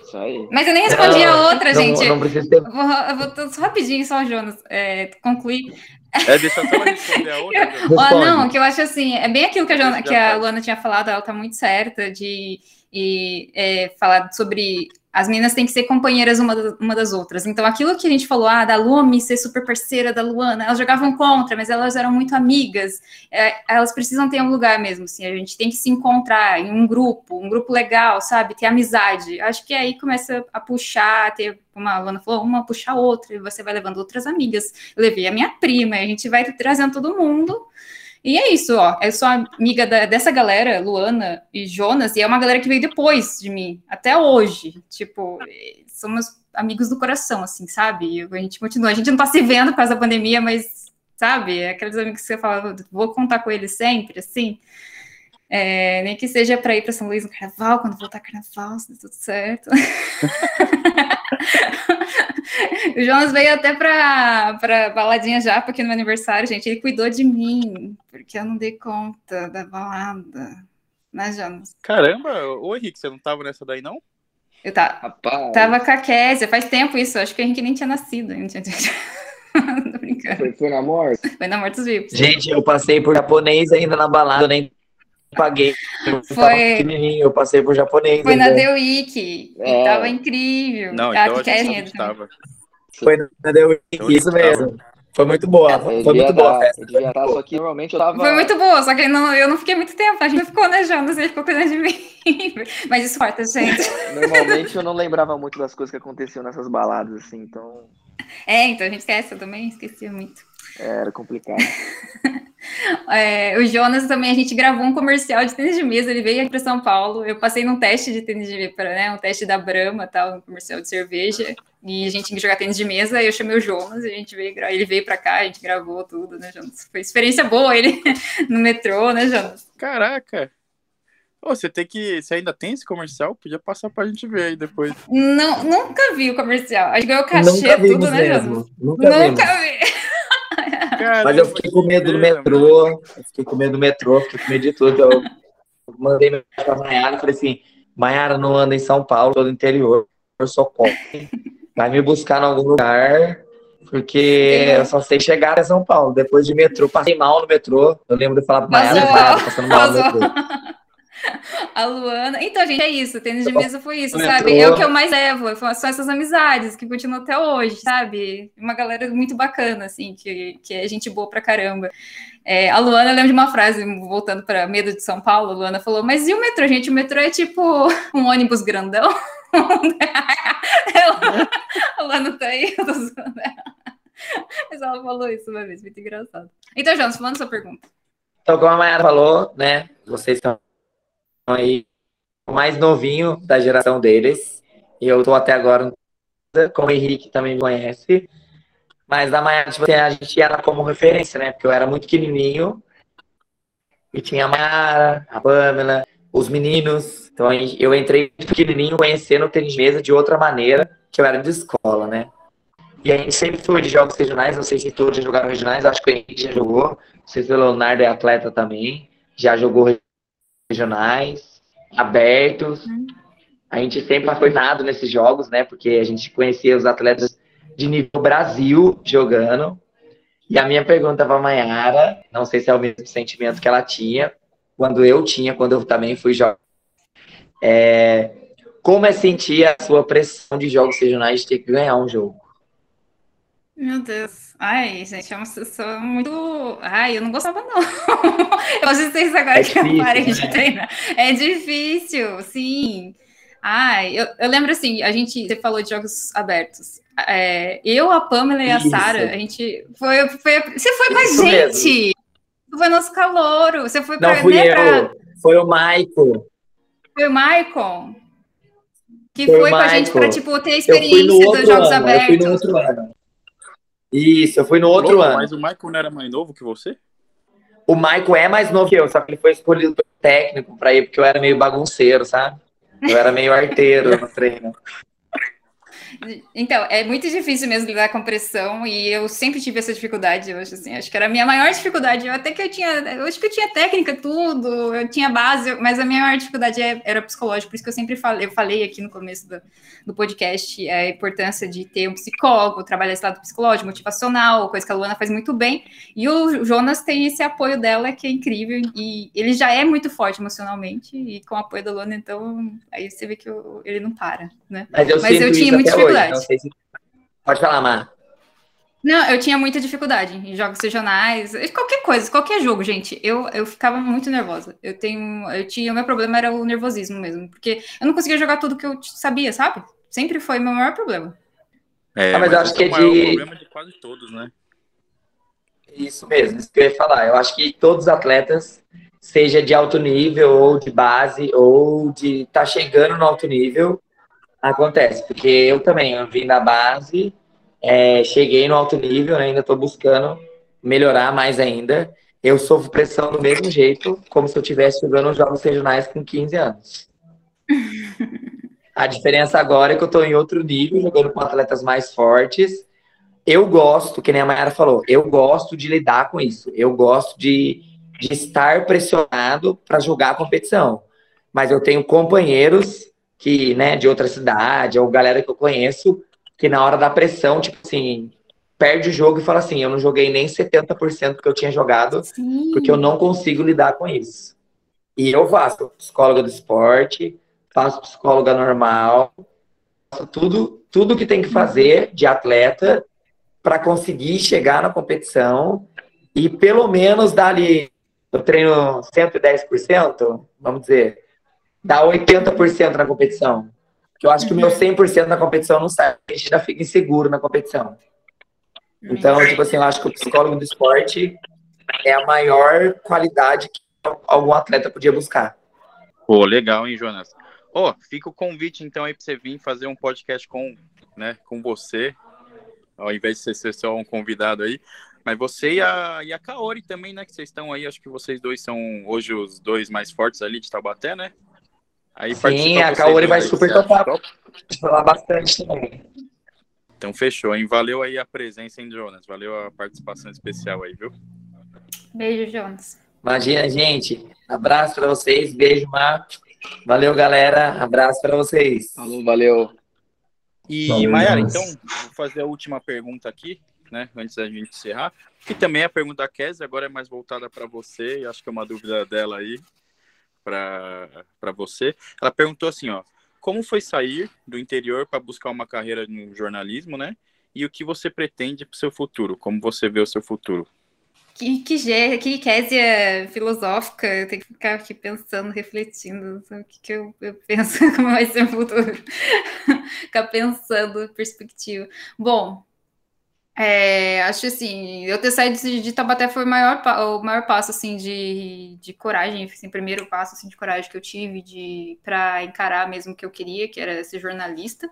Isso aí. Mas eu nem respondi não, a outra, não, gente. Não precisa ter... Eu vou, eu vou só rapidinho, só, Jonas, é, concluir. É, deixa eu só responder a outra. oh, não, que eu acho assim, é bem aquilo que a, Jonas, que a Luana tinha falado, ela tá muito certa de e, é, falar sobre as meninas têm que ser companheiras uma, uma das outras. Então, aquilo que a gente falou, ah, da Lumi ser super parceira da Luana, elas jogavam contra, mas elas eram muito amigas. É, elas precisam ter um lugar mesmo, assim. A gente tem que se encontrar em um grupo, um grupo legal, sabe? Ter amizade. Acho que aí começa a puxar, ter, como a Luana falou, uma puxa a outra, e você vai levando outras amigas. Eu levei a minha prima, a gente vai trazendo todo mundo. E é isso, ó. Eu sou amiga da, dessa galera, Luana e Jonas, e é uma galera que veio depois de mim, até hoje. Tipo, somos amigos do coração, assim, sabe? E a gente continua. A gente não tá se vendo por causa da pandemia, mas, sabe? Aqueles amigos que você fala, vou contar com eles sempre, assim. É, nem que seja para ir para São Luís no carnaval, quando voltar carnaval, se tudo certo. o Jonas veio até para baladinha já, porque no meu aniversário, gente, ele cuidou de mim, porque eu não dei conta da balada. Né, Jonas? Caramba, ô Henrique, você não tava nessa daí, não? Eu tá, Rapaz. tava com a Késia, faz tempo isso, acho que o Henrique nem tinha nascido. Não tinha... Tô brincando. Foi, foi na morte? Foi na morte dos vivos. Gente, eu passei por japonês ainda na balada, nem paguei. Eu foi. Eu passei por japonês. Foi na The Week. É. Tava incrível. Não, então a é tava. Foi na The Week, então, isso mesmo. Foi muito boa. É, foi muito boa. Dar, dar, só que normalmente eu tava. Foi muito boa, só que não, eu não fiquei muito tempo. A gente ficou, né, Jonas? Ele ficou cuidando de mim. Mas isso corta, gente. Normalmente eu não lembrava muito das coisas que aconteciam nessas baladas, assim, então. É, então a gente esquece, eu também esquecia muito. Era complicado. É, o Jonas também, a gente gravou um comercial de tênis de mesa, ele veio aqui para São Paulo, eu passei num teste de tênis de mesa, né, um teste da Brahma, tal, um comercial de cerveja, e a gente tinha que jogar tênis de mesa, eu chamei o Jonas, a gente veio, ele veio para cá, a gente gravou tudo, né, Jonas? Foi experiência boa ele no metrô, né, Jonas? Caraca! Oh, você tem que. Você ainda tem esse comercial? Podia passar pra gente ver aí depois. Não, nunca vi o comercial. Acho que ganhou cachê, tudo, né, Jonas? Nunca, nunca vi. Mas eu fiquei com medo do metrô, fiquei com medo do metrô, fiquei com medo de tudo. Eu mandei mensagem pra Mayara e falei assim: Mayara não anda em São Paulo, todo interior, eu sou pobre. Vai me buscar em algum lugar, porque eu só sei chegar a São Paulo. Depois de metrô, passei mal no metrô. Eu lembro de falar pra Mayara, Mayara, passando mal no metrô. A Luana. Então, gente, é isso. Tênis de mesa foi isso, sabe? É o que eu mais levo. São essas amizades que continuam até hoje, sabe? Uma galera muito bacana, assim, que, que é gente boa pra caramba. É, a Luana, eu lembro de uma frase, voltando para Medo de São Paulo, a Luana falou: Mas e o metrô, gente? O metrô é tipo um ônibus grandão? ela, a Luana tá aí, eu tô zoando Mas ela falou isso uma vez, muito engraçado. Então, Jonas, falando sua pergunta. Então, como a Mayara falou, né? Vocês estão aí o mais novinho da geração deles. E eu tô até agora com o Henrique também me conhece. Mas a Maiara, tipo, assim, a gente era como referência, né? Porque eu era muito pequenininho. E tinha a Maiara, a Pamela, os meninos. Então eu entrei pequenininho conhecendo o tênis de mesa de outra maneira, que eu era de escola, né? E a gente sempre foi de jogos regionais, não sei se todos jogaram regionais, acho que o Henrique já jogou. Não sei se o Leonardo é atleta também, já jogou regionais, abertos. Uhum. A gente sempre foi nado nesses jogos, né? Porque a gente conhecia os atletas de nível Brasil jogando. E a minha pergunta para a Mayara, não sei se é o mesmo sentimento que ela tinha, quando eu tinha, quando eu também fui jogar. É, como é sentir a sua pressão de jogos regionais de ter que ganhar um jogo? Meu Deus. Ai, gente, é uma situação muito. Ai, eu não gostava, não. eu acho isso agora é que difícil, eu parei né? de treinar. É difícil, sim. Ai, eu, eu, lembro assim, a gente. Você falou de jogos abertos. É, eu, a Pamela e a Sara, a gente foi, foi. Você foi com a gente! Mesmo. Foi nosso calouro. Você foi pra. Não, fui né, eu. Pra... Foi o Maicon. Foi o Maicon? Que foi, foi com a gente para tipo, ter a experiência dos jogos ano, abertos. Eu fui no outro ano. Isso, eu fui no outro ano. Mas o Michael não era mais novo que você? o Michael é mais novo que eu, só que ele foi escolhido pelo técnico para ir, porque eu era meio bagunceiro, sabe? Eu era meio arteiro no treino. Então, é muito difícil mesmo lidar com pressão e eu sempre tive essa dificuldade, eu acho assim, acho que era a minha maior dificuldade, eu até que eu tinha, eu acho que eu tinha técnica, tudo, eu tinha base, mas a minha maior dificuldade é, era psicológico, por isso que eu sempre falei, eu falei aqui no começo do, do podcast a importância de ter um psicólogo, trabalhar esse lado psicológico, motivacional, coisa que a Luana faz muito bem, e o Jonas tem esse apoio dela que é incrível, e ele já é muito forte emocionalmente, e com o apoio da Luana, então, aí você vê que eu, ele não para, né? Mas eu, mas eu tinha muita dificuldade. Se... Pode falar, Mar. Não, eu tinha muita dificuldade em jogos regionais, qualquer coisa, qualquer jogo, gente. Eu, eu ficava muito nervosa. Eu tenho, eu tinha, o meu problema era o nervosismo mesmo, porque eu não conseguia jogar tudo que eu sabia, sabe? Sempre foi o meu maior problema. É, ah, mas, mas eu acho que é, é de... problema de quase todos, né? Isso mesmo, isso que eu ia falar. Eu acho que todos os atletas, seja de alto nível ou de base ou de estar tá chegando no alto nível, Acontece, porque eu também eu vim da base, é, cheguei no alto nível, né, ainda estou buscando melhorar mais ainda. Eu sofro pressão do mesmo jeito, como se eu estivesse jogando jogos regionais com 15 anos. A diferença agora é que eu estou em outro nível, jogando com atletas mais fortes. Eu gosto, que nem a Mayara falou, eu gosto de lidar com isso. Eu gosto de, de estar pressionado para jogar a competição. Mas eu tenho companheiros que, né, de outra cidade, ou galera que eu conheço, que na hora da pressão, tipo assim, perde o jogo e fala assim, eu não joguei nem 70% que eu tinha jogado, Sim. porque eu não consigo lidar com isso. E eu faço psicóloga do esporte, faço psicóloga normal, faço tudo, tudo que tem que fazer de atleta para conseguir chegar na competição e pelo menos dar ali, eu treino 110%, vamos dizer, dá 80% na competição. Que eu acho que o meu 100% na competição não sai. A gente já fica inseguro na competição. Então, tipo assim, eu acho que o psicólogo do esporte é a maior qualidade que algum atleta podia buscar. Pô, legal, hein, Jonas? Ó, oh, fica o convite, então, aí pra você vir fazer um podcast com, né, com você, ao invés de ser só um convidado aí. Mas você e a, e a Kaori também, né, que vocês estão aí, acho que vocês dois são hoje os dois mais fortes ali de Taubaté, né? Aí Sim, a Kaori vai super topar. Falar bastante também. Então fechou, hein? Valeu aí a presença, hein, Jonas? Valeu a participação especial aí, viu? Beijo, Jonas. Imagina, gente. Abraço para vocês. Beijo, Mar. Valeu, galera. Abraço para vocês. Falou, valeu. E, valeu, Mayara, então, vou fazer a última pergunta aqui, né? Antes da gente encerrar. Que também é a pergunta da Kézia, agora é mais voltada para você. E acho que é uma dúvida dela aí para você. Ela perguntou assim, ó, como foi sair do interior para buscar uma carreira no jornalismo, né? E o que você pretende para o seu futuro? Como você vê o seu futuro? Que, que, que késia filosófica, eu tenho que ficar aqui pensando, refletindo, o que, que eu, eu penso, como vai ser o futuro. ficar pensando, perspectiva. Bom, é, acho assim, eu ter saído de, Tabaté foi o maior, o maior passo assim de, de coragem, assim, primeiro passo assim, de coragem que eu tive de para encarar mesmo o que eu queria, que era ser jornalista,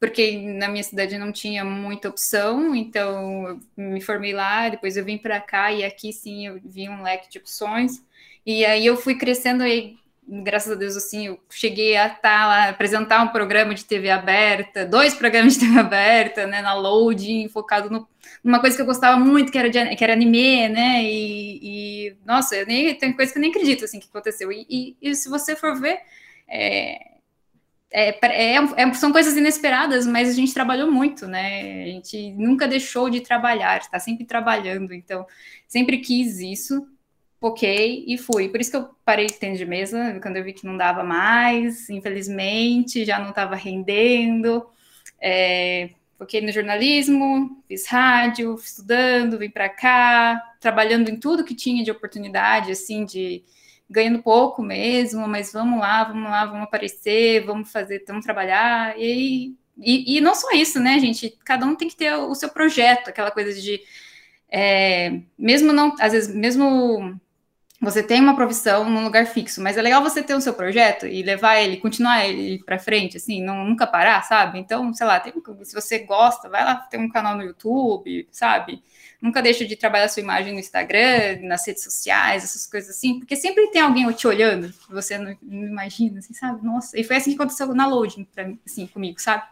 porque na minha cidade não tinha muita opção, então eu me formei lá, depois eu vim para cá e aqui sim eu vi um leque de opções. E aí eu fui crescendo aí graças a Deus, assim, eu cheguei a estar tá lá, apresentar um programa de TV aberta, dois programas de TV aberta, né, na loading, focado no, numa coisa que eu gostava muito, que era, de, que era anime, né, e, e, nossa, eu nem, tem coisa que eu nem acredito, assim, que aconteceu, e, e, e se você for ver, é, é, é, é, são coisas inesperadas, mas a gente trabalhou muito, né, a gente nunca deixou de trabalhar, está sempre trabalhando, então, sempre quis isso, foquei e fui. Por isso que eu parei de tênis de mesa, quando eu vi que não dava mais, infelizmente, já não estava rendendo. É, foquei no jornalismo, fiz rádio, estudando, vim para cá, trabalhando em tudo que tinha de oportunidade, assim, de ganhando pouco mesmo, mas vamos lá, vamos lá, vamos aparecer, vamos fazer, vamos trabalhar. E, e, e não só isso, né, gente? Cada um tem que ter o seu projeto, aquela coisa de. É, mesmo não, às vezes, mesmo você tem uma profissão num lugar fixo, mas é legal você ter o seu projeto e levar ele, continuar ele para frente, assim, não, nunca parar, sabe? Então, sei lá, tem, se você gosta, vai lá ter um canal no YouTube, sabe? Nunca deixa de trabalhar sua imagem no Instagram, nas redes sociais, essas coisas assim, porque sempre tem alguém te olhando, você não, não, imagina, assim, sabe? Nossa, e foi assim que aconteceu na Loading, pra, assim, comigo, sabe?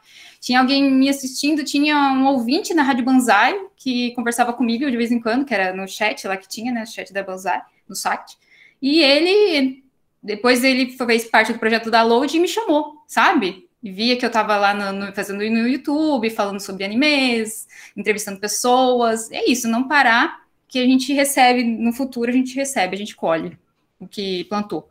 Tinha alguém me assistindo, tinha um ouvinte na Rádio Banzai que conversava comigo de vez em quando, que era no chat lá que tinha, né, o chat da Banzai, no site, e ele, depois ele fez parte do projeto da Load e me chamou, sabe? E via que eu estava lá no, no, fazendo no YouTube, falando sobre animes, entrevistando pessoas. É isso, não parar, que a gente recebe, no futuro a gente recebe, a gente colhe o que plantou.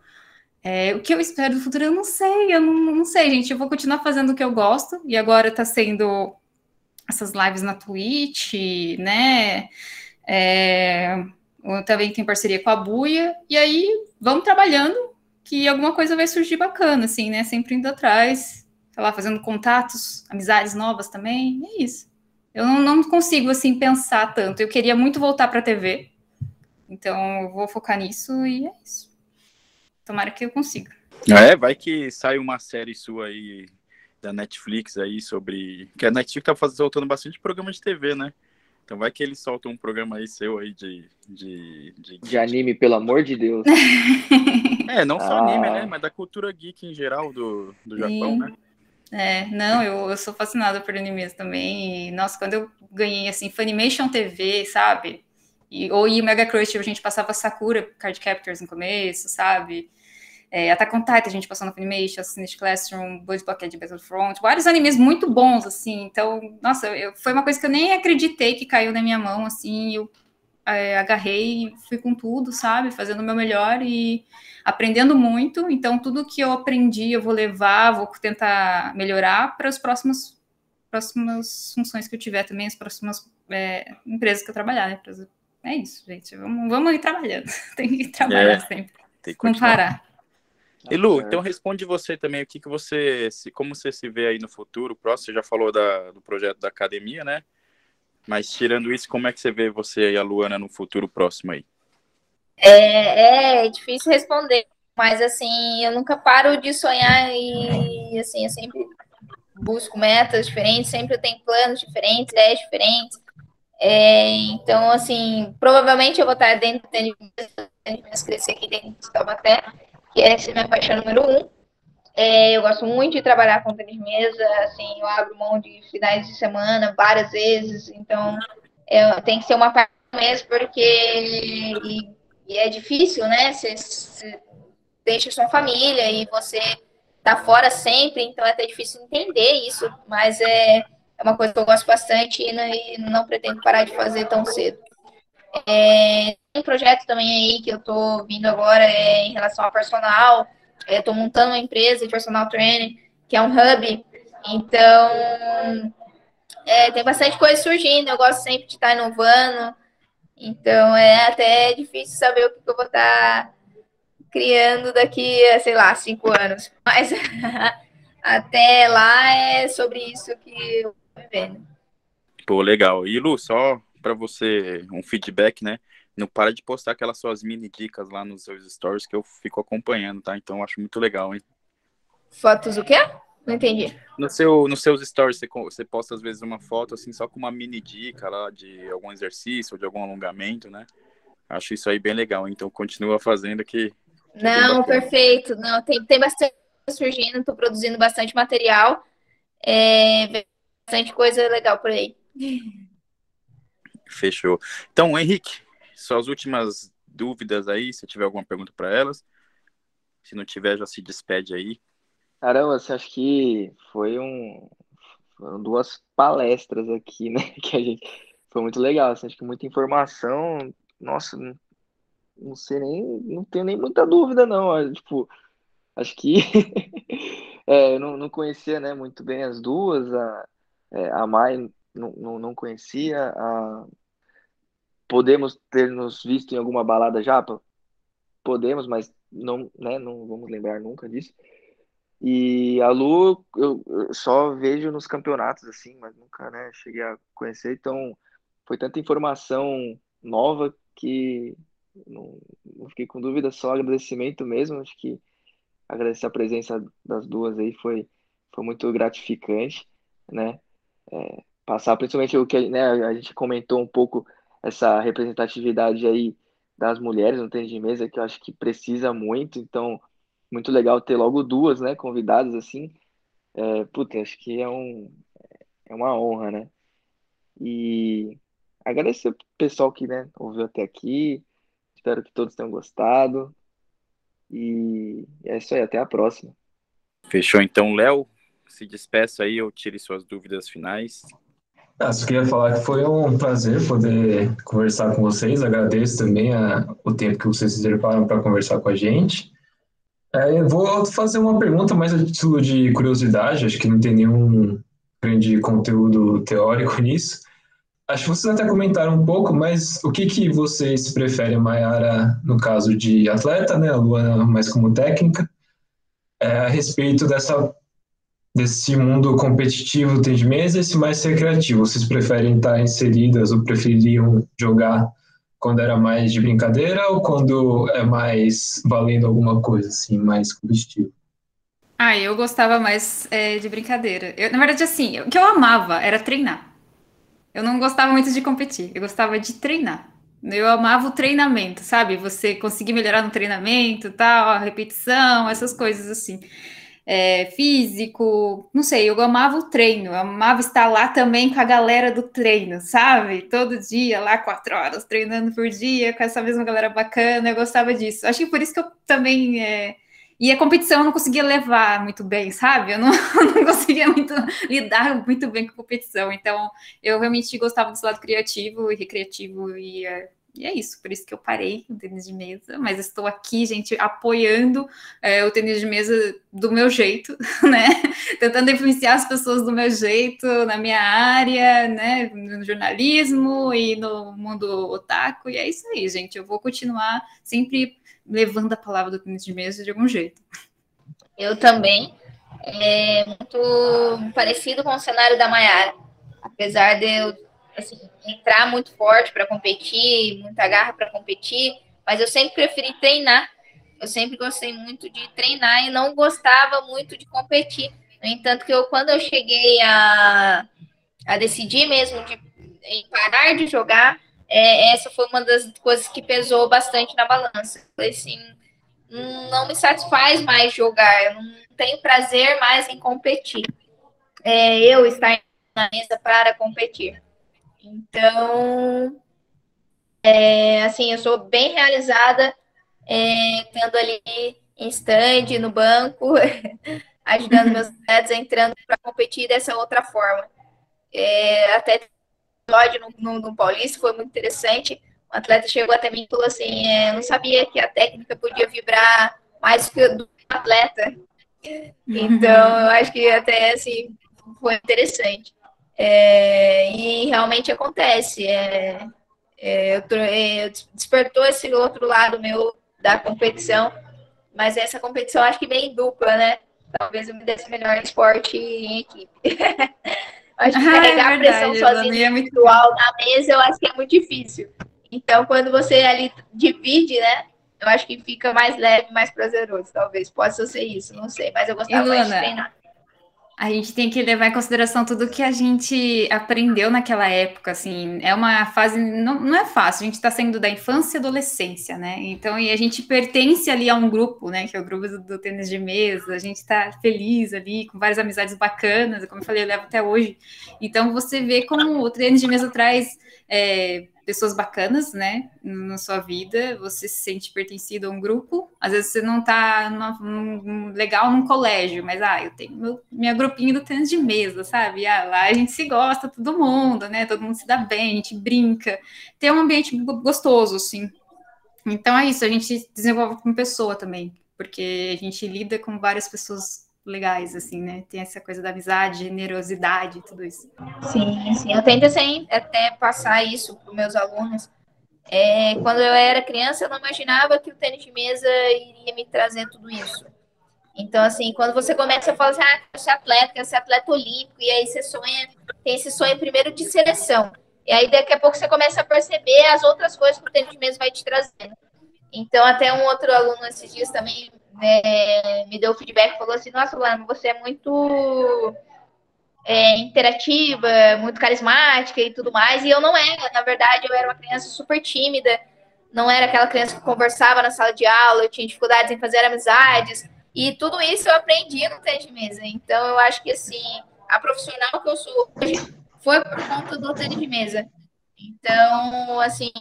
É, o que eu espero do futuro, eu não sei, eu não, não, sei, gente. Eu vou continuar fazendo o que eu gosto, e agora está sendo essas lives na Twitch, né? É, eu também tenho parceria com a Buia, e aí vamos trabalhando, que alguma coisa vai surgir bacana, assim, né? Sempre indo atrás, sei lá, fazendo contatos, amizades novas também, é isso. Eu não, não consigo, assim, pensar tanto. Eu queria muito voltar para a TV, então eu vou focar nisso e é isso. Tomara que eu consiga. É, vai que sai uma série sua aí da Netflix aí sobre. Que a Netflix tá fazendo, soltando bastante programa de TV, né? Então vai que eles soltam um programa aí seu aí de. De, de... de anime, pelo amor de Deus. é, não só ah. anime, né? Mas da cultura geek em geral do, do Japão, Sim. né? É, não, eu, eu sou fascinada por animes também. E, nossa, quando eu ganhei, assim, Funimation TV, sabe? E, ou e Mega Crush, a gente passava Sakura Card Captors no começo, sabe? É, Attack on Titan, a gente passou no Funimation, Assassin's Classroom, Blood Blockade Battlefront, vários animes muito bons, assim. Então, nossa, eu, foi uma coisa que eu nem acreditei que caiu na minha mão, assim. Eu é, agarrei e fui com tudo, sabe? Fazendo o meu melhor e aprendendo muito. Então, tudo que eu aprendi, eu vou levar, vou tentar melhorar para as próximas, próximas funções que eu tiver também, as próximas é, empresas que eu trabalhar, né? É isso, gente. Vamos, vamos ir trabalhando. Tem que trabalhar é, sempre. Tem que Não parar. E Lu, então responde você também o que, que você, se, como você se vê aí no futuro próximo. Você já falou da, do projeto da academia, né? Mas tirando isso, como é que você vê você e a Luana no futuro próximo aí? É, é difícil responder, mas assim, eu nunca paro de sonhar e assim, eu sempre busco metas diferentes, sempre eu tenho planos diferentes, ideias diferentes. É, então, assim, provavelmente eu vou estar dentro do tênis, crescer aqui dentro de Taubaté, que é essa minha paixão número um. É, eu gosto muito de trabalhar com tênis mesa, assim, eu abro mão de finais de semana várias vezes, então é, tem que ser uma parte mesmo, porque e, e é difícil, né? Você, deixa sua família e você tá fora sempre, então é até difícil entender isso, mas é, é uma coisa que eu gosto bastante e não, e não pretendo parar de fazer tão cedo. É, tem um projeto também aí que eu tô vindo agora é, em relação ao personal, Estou é, montando uma empresa de personal training, que é um hub. Então, é, tem bastante coisa surgindo. Eu gosto sempre de estar inovando. Então, é até difícil saber o que eu vou estar criando daqui a, sei lá, cinco anos. Mas até lá é sobre isso que eu estou vivendo. Pô, legal. E Lu, só para você um feedback, né? Não para de postar aquelas suas mini dicas lá nos seus stories que eu fico acompanhando, tá? Então acho muito legal, hein? Fotos o quê? Não entendi. No seu, nos seus stories, você, você posta às vezes uma foto assim, só com uma mini dica lá de algum exercício ou de algum alongamento, né? Acho isso aí bem legal, então continua fazendo que. que Não, perfeito. Não, tem, tem bastante surgindo, tô produzindo bastante material. É, bastante coisa legal por aí. Fechou. Então, Henrique, suas últimas dúvidas aí, se tiver alguma pergunta para elas. Se não tiver, já se despede aí. Caramba, você acha que foi um foram duas palestras aqui, né? Que a gente foi muito legal. Assim, acho que muita informação. Nossa, não, sei nem, não tenho nem muita dúvida não. Tipo, acho que é, eu não, não conhecia, né, muito bem as duas. A, é, a Mai não, não, não conhecia a Podemos ter nos visto em alguma balada japa? Podemos, mas não, né, não vamos lembrar nunca disso. E a Lu eu, só vejo nos campeonatos assim, mas nunca, né, cheguei a conhecer, então foi tanta informação nova que não, não fiquei com dúvida, só agradecimento mesmo. Acho que agradecer a presença das duas aí foi, foi muito gratificante, né? É, passar principalmente o que né, a gente comentou um pouco essa representatividade aí das mulheres no tênis de mesa, que eu acho que precisa muito, então muito legal ter logo duas, né, convidadas assim. É, puta, acho que é um é uma honra, né? E agradecer o pessoal que, né, ouviu até aqui. Espero que todos tenham gostado. E é isso aí, até a próxima. Fechou então, Léo. Se despeça aí ou tire suas dúvidas finais. Ah, só queria falar que foi um prazer poder conversar com vocês. Agradeço também a, o tempo que vocês reservaram para conversar com a gente. É, eu vou fazer uma pergunta mais a título de curiosidade, acho que não tem nenhum grande conteúdo teórico nisso. Acho que vocês até comentaram um pouco, mas o que, que vocês preferem, Mayara, no caso de atleta, né, a Luana mais como técnica, é, a respeito dessa, desse mundo competitivo tem de mesa e esse mais recreativo? Vocês preferem estar inseridas ou prefeririam jogar quando era mais de brincadeira ou quando é mais valendo alguma coisa, assim, mais competitivo? Ah, eu gostava mais é, de brincadeira. Eu, na verdade, assim, o que eu amava era treinar. Eu não gostava muito de competir, eu gostava de treinar. Eu amava o treinamento, sabe? Você conseguir melhorar no treinamento, tal, a repetição, essas coisas assim. É, físico, não sei, eu amava o treino, eu amava estar lá também com a galera do treino, sabe? Todo dia, lá quatro horas, treinando por dia, com essa mesma galera bacana, eu gostava disso. Acho que por isso que eu também é, e a competição eu não conseguia levar muito bem, sabe? Eu não, não conseguia muito lidar muito bem com a competição. Então, eu realmente gostava desse lado criativo e recreativo e é, e é isso, por isso que eu parei o tênis de mesa, mas estou aqui, gente, apoiando é, o tênis de mesa do meu jeito, né? Tentando influenciar as pessoas do meu jeito, na minha área, né? No jornalismo e no mundo otaku, e é isso aí, gente. Eu vou continuar sempre levando a palavra do tênis de mesa de algum jeito. Eu também. É muito parecido com o cenário da Maiara. Apesar de eu assim, entrar muito forte para competir, muita garra para competir, mas eu sempre preferi treinar. Eu sempre gostei muito de treinar e não gostava muito de competir. No entanto, que eu, quando eu cheguei a, a decidir mesmo de em parar de jogar, é, essa foi uma das coisas que pesou bastante na balança. Falei assim, não me satisfaz mais jogar, eu não tenho prazer mais em competir. É, eu estar na mesa para competir. Então, é, assim, eu sou bem realizada é, tendo ali em stand, no banco, ajudando meus atletas entrando para competir dessa outra forma. É, até episódio no, no, no, Paulista foi muito interessante. O atleta chegou até mim e falou assim: é, não sabia que a técnica podia vibrar mais que do atleta. Então, eu acho que até assim foi interessante. É, e realmente acontece. É, é, eu, é, despertou esse outro lado meu da competição, mas essa competição acho que vem dupla, né? Talvez eu me desse melhor esporte em equipe. acho que ah, carregar é verdade, a pressão sozinho é individual muito... na mesa, eu acho que é muito difícil. Então, quando você ali divide, né? Eu acho que fica mais leve, mais prazeroso, talvez. Possa ser isso, não sei. Mas eu gostava mais de treinar a gente tem que levar em consideração tudo que a gente aprendeu naquela época, assim, é uma fase, não, não é fácil, a gente está saindo da infância e adolescência, né, então, e a gente pertence ali a um grupo, né, que é o grupo do, do tênis de mesa, a gente está feliz ali, com várias amizades bacanas, como eu falei, eu levo até hoje, então você vê como o tênis de mesa traz é, pessoas bacanas, né, na sua vida, você se sente pertencido a um grupo, às vezes você não tá legal num colégio, mas, ah, eu tenho meu, minha grupinho do tênis de mesa, sabe, ah, lá a gente se gosta, todo mundo, né, todo mundo se dá bem, a gente brinca, tem um ambiente gostoso, assim, então é isso, a gente desenvolve como pessoa também, porque a gente lida com várias pessoas legais, assim, né? Tem essa coisa da amizade, generosidade, tudo isso. Sim, sim. Eu tento assim, até passar isso para os meus alunos. É, quando eu era criança, eu não imaginava que o tênis de mesa iria me trazer tudo isso. Então, assim, quando você começa a falar assim, ah, quero ser atleta, quero ser atleta olímpico, e aí você sonha, tem esse sonho primeiro de seleção. E aí, daqui a pouco, você começa a perceber as outras coisas que o tênis de mesa vai te trazendo. Então, até um outro aluno esses dias também é, me deu feedback, falou assim, nossa, Luana, você é muito é, interativa, muito carismática e tudo mais, e eu não era, na verdade, eu era uma criança super tímida, não era aquela criança que conversava na sala de aula, eu tinha dificuldades em fazer amizades, e tudo isso eu aprendi no tênis de mesa, então eu acho que, assim, a profissional que eu sou hoje foi por conta do tênis de mesa. Então, assim,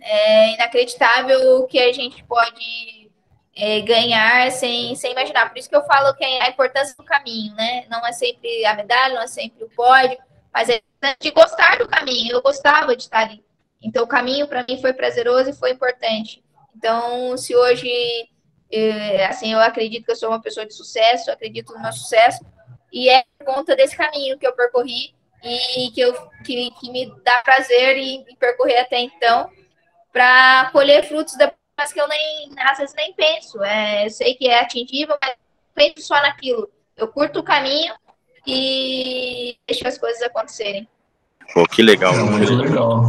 é inacreditável o que a gente pode é, ganhar sem, sem imaginar. Por isso que eu falo que é a importância do caminho, né? Não é sempre a medalha, não é sempre o pódio, mas é de gostar do caminho. Eu gostava de estar ali. Então, o caminho para mim foi prazeroso e foi importante. Então, se hoje, é, assim, eu acredito que eu sou uma pessoa de sucesso, acredito no meu sucesso, e é por conta desse caminho que eu percorri e que, eu, que, que me dá prazer em, percorrer até então, para colher frutos depois que eu nem, às vezes nem penso. É, eu sei que é atingível, mas penso só naquilo. Eu curto o caminho e deixo as coisas acontecerem. Pô, que legal. É muito legal.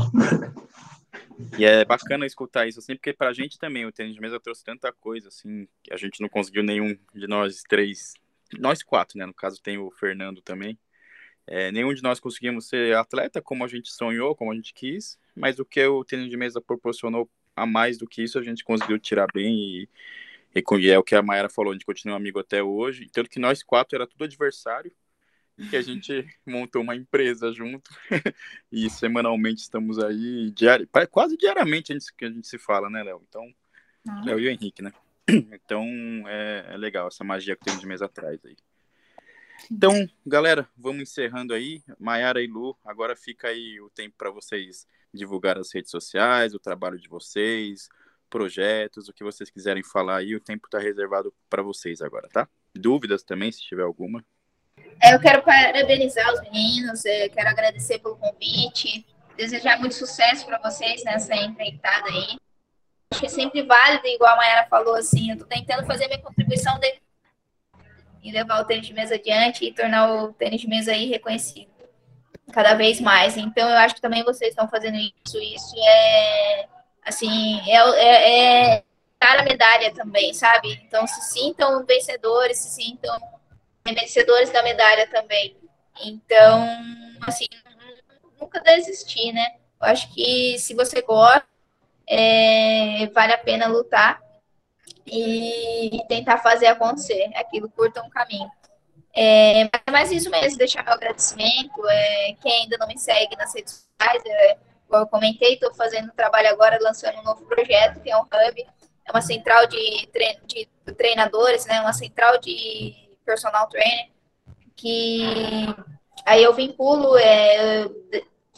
E é bacana escutar isso, assim, porque pra gente também o tênis de mesa trouxe tanta coisa, assim, que a gente não conseguiu nenhum de nós três, nós quatro, né, no caso tem o Fernando também, é, nenhum de nós conseguimos ser atleta como a gente sonhou, como a gente quis, mas o que o tênis de mesa proporcionou a mais do que isso, a gente conseguiu tirar bem e, e é o que a Mayara falou, a gente continua amigo até hoje, tanto que nós quatro era tudo adversário, que a gente montou uma empresa junto e semanalmente estamos aí, diari... quase diariamente a gente, a gente se fala, né, Léo? Então, ah. Léo e o Henrique, né? Então, é, é legal essa magia que tem de mesa atrás aí. Então, galera, vamos encerrando aí. Maiara e Lu, agora fica aí o tempo para vocês divulgar as redes sociais, o trabalho de vocês, projetos, o que vocês quiserem falar aí, o tempo está reservado para vocês agora, tá? Dúvidas também, se tiver alguma. É, eu quero parabenizar os meninos, é, quero agradecer pelo convite, desejar muito sucesso para vocês nessa empreitada aí. Acho que é sempre válido, igual a Mayara falou, assim, eu estou tentando fazer minha contribuição de e levar o tênis de mesa adiante e tornar o tênis de mesa aí reconhecido cada vez mais. Então, eu acho que também vocês estão fazendo isso. Isso é, assim, é, é, é a medalha também, sabe? Então, se sintam vencedores, se sintam vencedores da medalha também. Então, assim, nunca desistir, né? Eu acho que se você gosta, é, vale a pena lutar e tentar fazer acontecer aquilo, curta um caminho. É, mas isso mesmo, deixar meu agradecimento. É, quem ainda não me segue nas redes sociais, é, como eu comentei, estou fazendo um trabalho agora, lançando um novo projeto, que é um hub, é uma central de, trein de treinadores, né, uma central de personal trainer, que aí eu vinculo, é,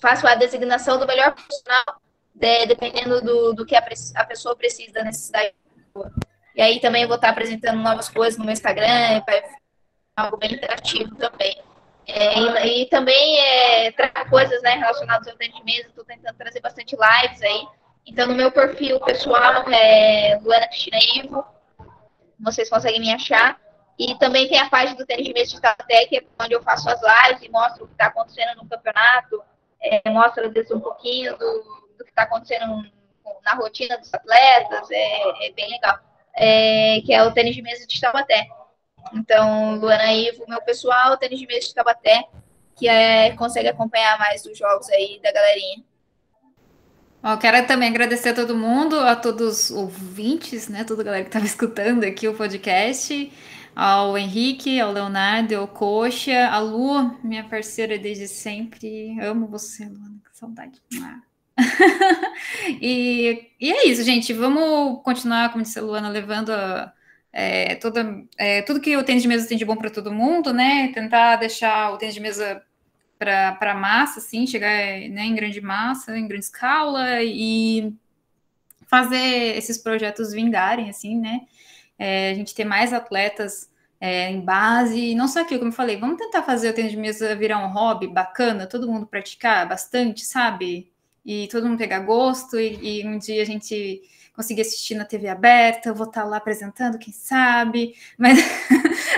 faço a designação do melhor profissional, de, dependendo do, do que a, a pessoa precisa, da necessidade. E aí também vou estar apresentando novas coisas no meu Instagram, vai algo bem interativo também. É, e, e, também é, trazer coisas né, relacionadas ao tempo de mesa, estou tentando trazer bastante lives aí. Então, no meu perfil pessoal é Luana Cristina Ivo, vocês conseguem me achar. E também tem a página do Tênis de Mesa de é onde eu faço as lives e mostro o que está acontecendo no campeonato, é, mostro, um pouquinho do, do que está acontecendo na rotina dos atletas, é, é bem legal é, que é o tênis de mesa de Taubaté. Então, Luana Ivo, meu pessoal, tênis de mesa de Taubaté, que é, consegue acompanhar mais os jogos aí da galerinha. Eu quero também agradecer a todo mundo, a todos os ouvintes, né? Toda a galera que estava escutando aqui o podcast, ao Henrique, ao Leonardo, ao Coxa, a Lu, minha parceira desde sempre. Amo você, Luana, que saudade. E, e, é isso, gente. Vamos continuar, como disse a Luana, levando é, toda, é, tudo que o tênis de mesa tem de bom para todo mundo, né? Tentar deixar o tênis de mesa para massa, assim, chegar né, em grande massa, em grande escala e fazer esses projetos vingarem, assim, né? É, a gente ter mais atletas é, em base, não só aquilo, como eu falei, vamos tentar fazer o tênis de mesa virar um hobby bacana, todo mundo praticar bastante, sabe? E todo mundo pegar gosto e, e, um dia a gente conseguir assistir na TV aberta, eu vou estar lá apresentando, quem sabe, mas,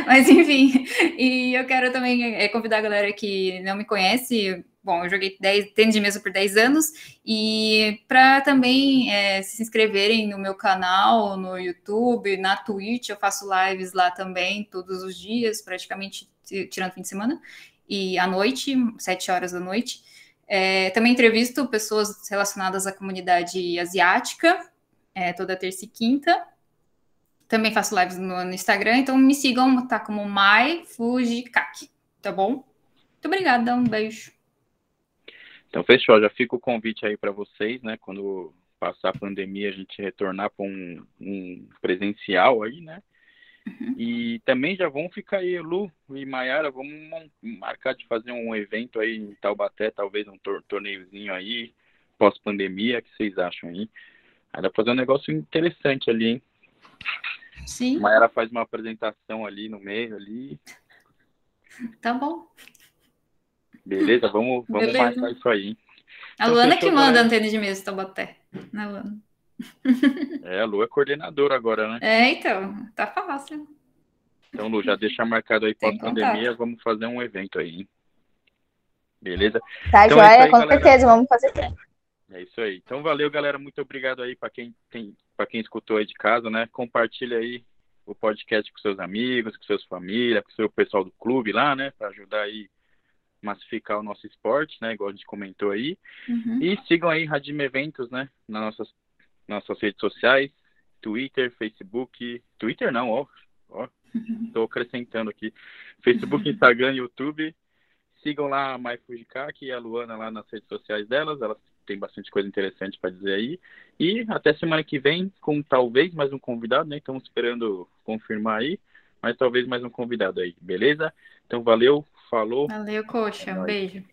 mas enfim, e eu quero também é, convidar a galera que não me conhece, bom, eu joguei 10, tênis de mesa por 10 anos, e para também é, se inscreverem no meu canal, no YouTube, na Twitch, eu faço lives lá também, todos os dias, praticamente tirando fim de semana, e à noite, 7 horas da noite. É, também entrevisto pessoas relacionadas à comunidade asiática, é, toda terça e quinta. Também faço lives no, no, Instagram, então me sigam, tá como Mai Fujikaki, tá bom? Muito obrigada, um beijo. Então fechou, já fica o convite aí para vocês, né? Quando passar a pandemia, a gente retornar para um, um presencial aí, né? Uhum. E também já vão ficar aí, Lu e Maiara, vamos marcar de fazer um evento aí em Taubaté, talvez um torneiozinho aí, pós-pandemia, o que vocês acham aí? Aí dá pra fazer um negócio interessante ali, hein? Sim. Maiara faz uma apresentação ali no meio ali. Tá bom. Beleza, vamos, vamos Beleza. marcar isso aí. Hein? A então, Luana que manda a antena de mesa Taubaté, né, Luana? É, a Lu é coordenadora agora, né? É, então, tá fácil. Então, Lu, já deixa marcado aí para a pandemia, vamos fazer um evento aí, hein? Beleza? Tá, então, joia, é aí, com galera. certeza, vamos fazer É isso aí. Então, valeu, galera. Muito obrigado aí para quem tem, para quem escutou aí de casa, né? Compartilha aí o podcast com seus amigos, com seus famílias, com o seu pessoal do clube lá, né? Para ajudar aí massificar o nosso esporte, né? Igual a gente comentou aí. Uhum. E sigam aí Radime Eventos, né? Nas nossas nossas redes sociais, Twitter, Facebook, Twitter não, ó, ó, tô acrescentando aqui, Facebook, Instagram, YouTube, sigam lá a Mai Fujikaki e a Luana lá nas redes sociais delas, elas têm bastante coisa interessante para dizer aí, e até semana que vem com talvez mais um convidado, né, estamos esperando confirmar aí, mas talvez mais um convidado aí, beleza? Então valeu, falou. Valeu, coxa, um beijo.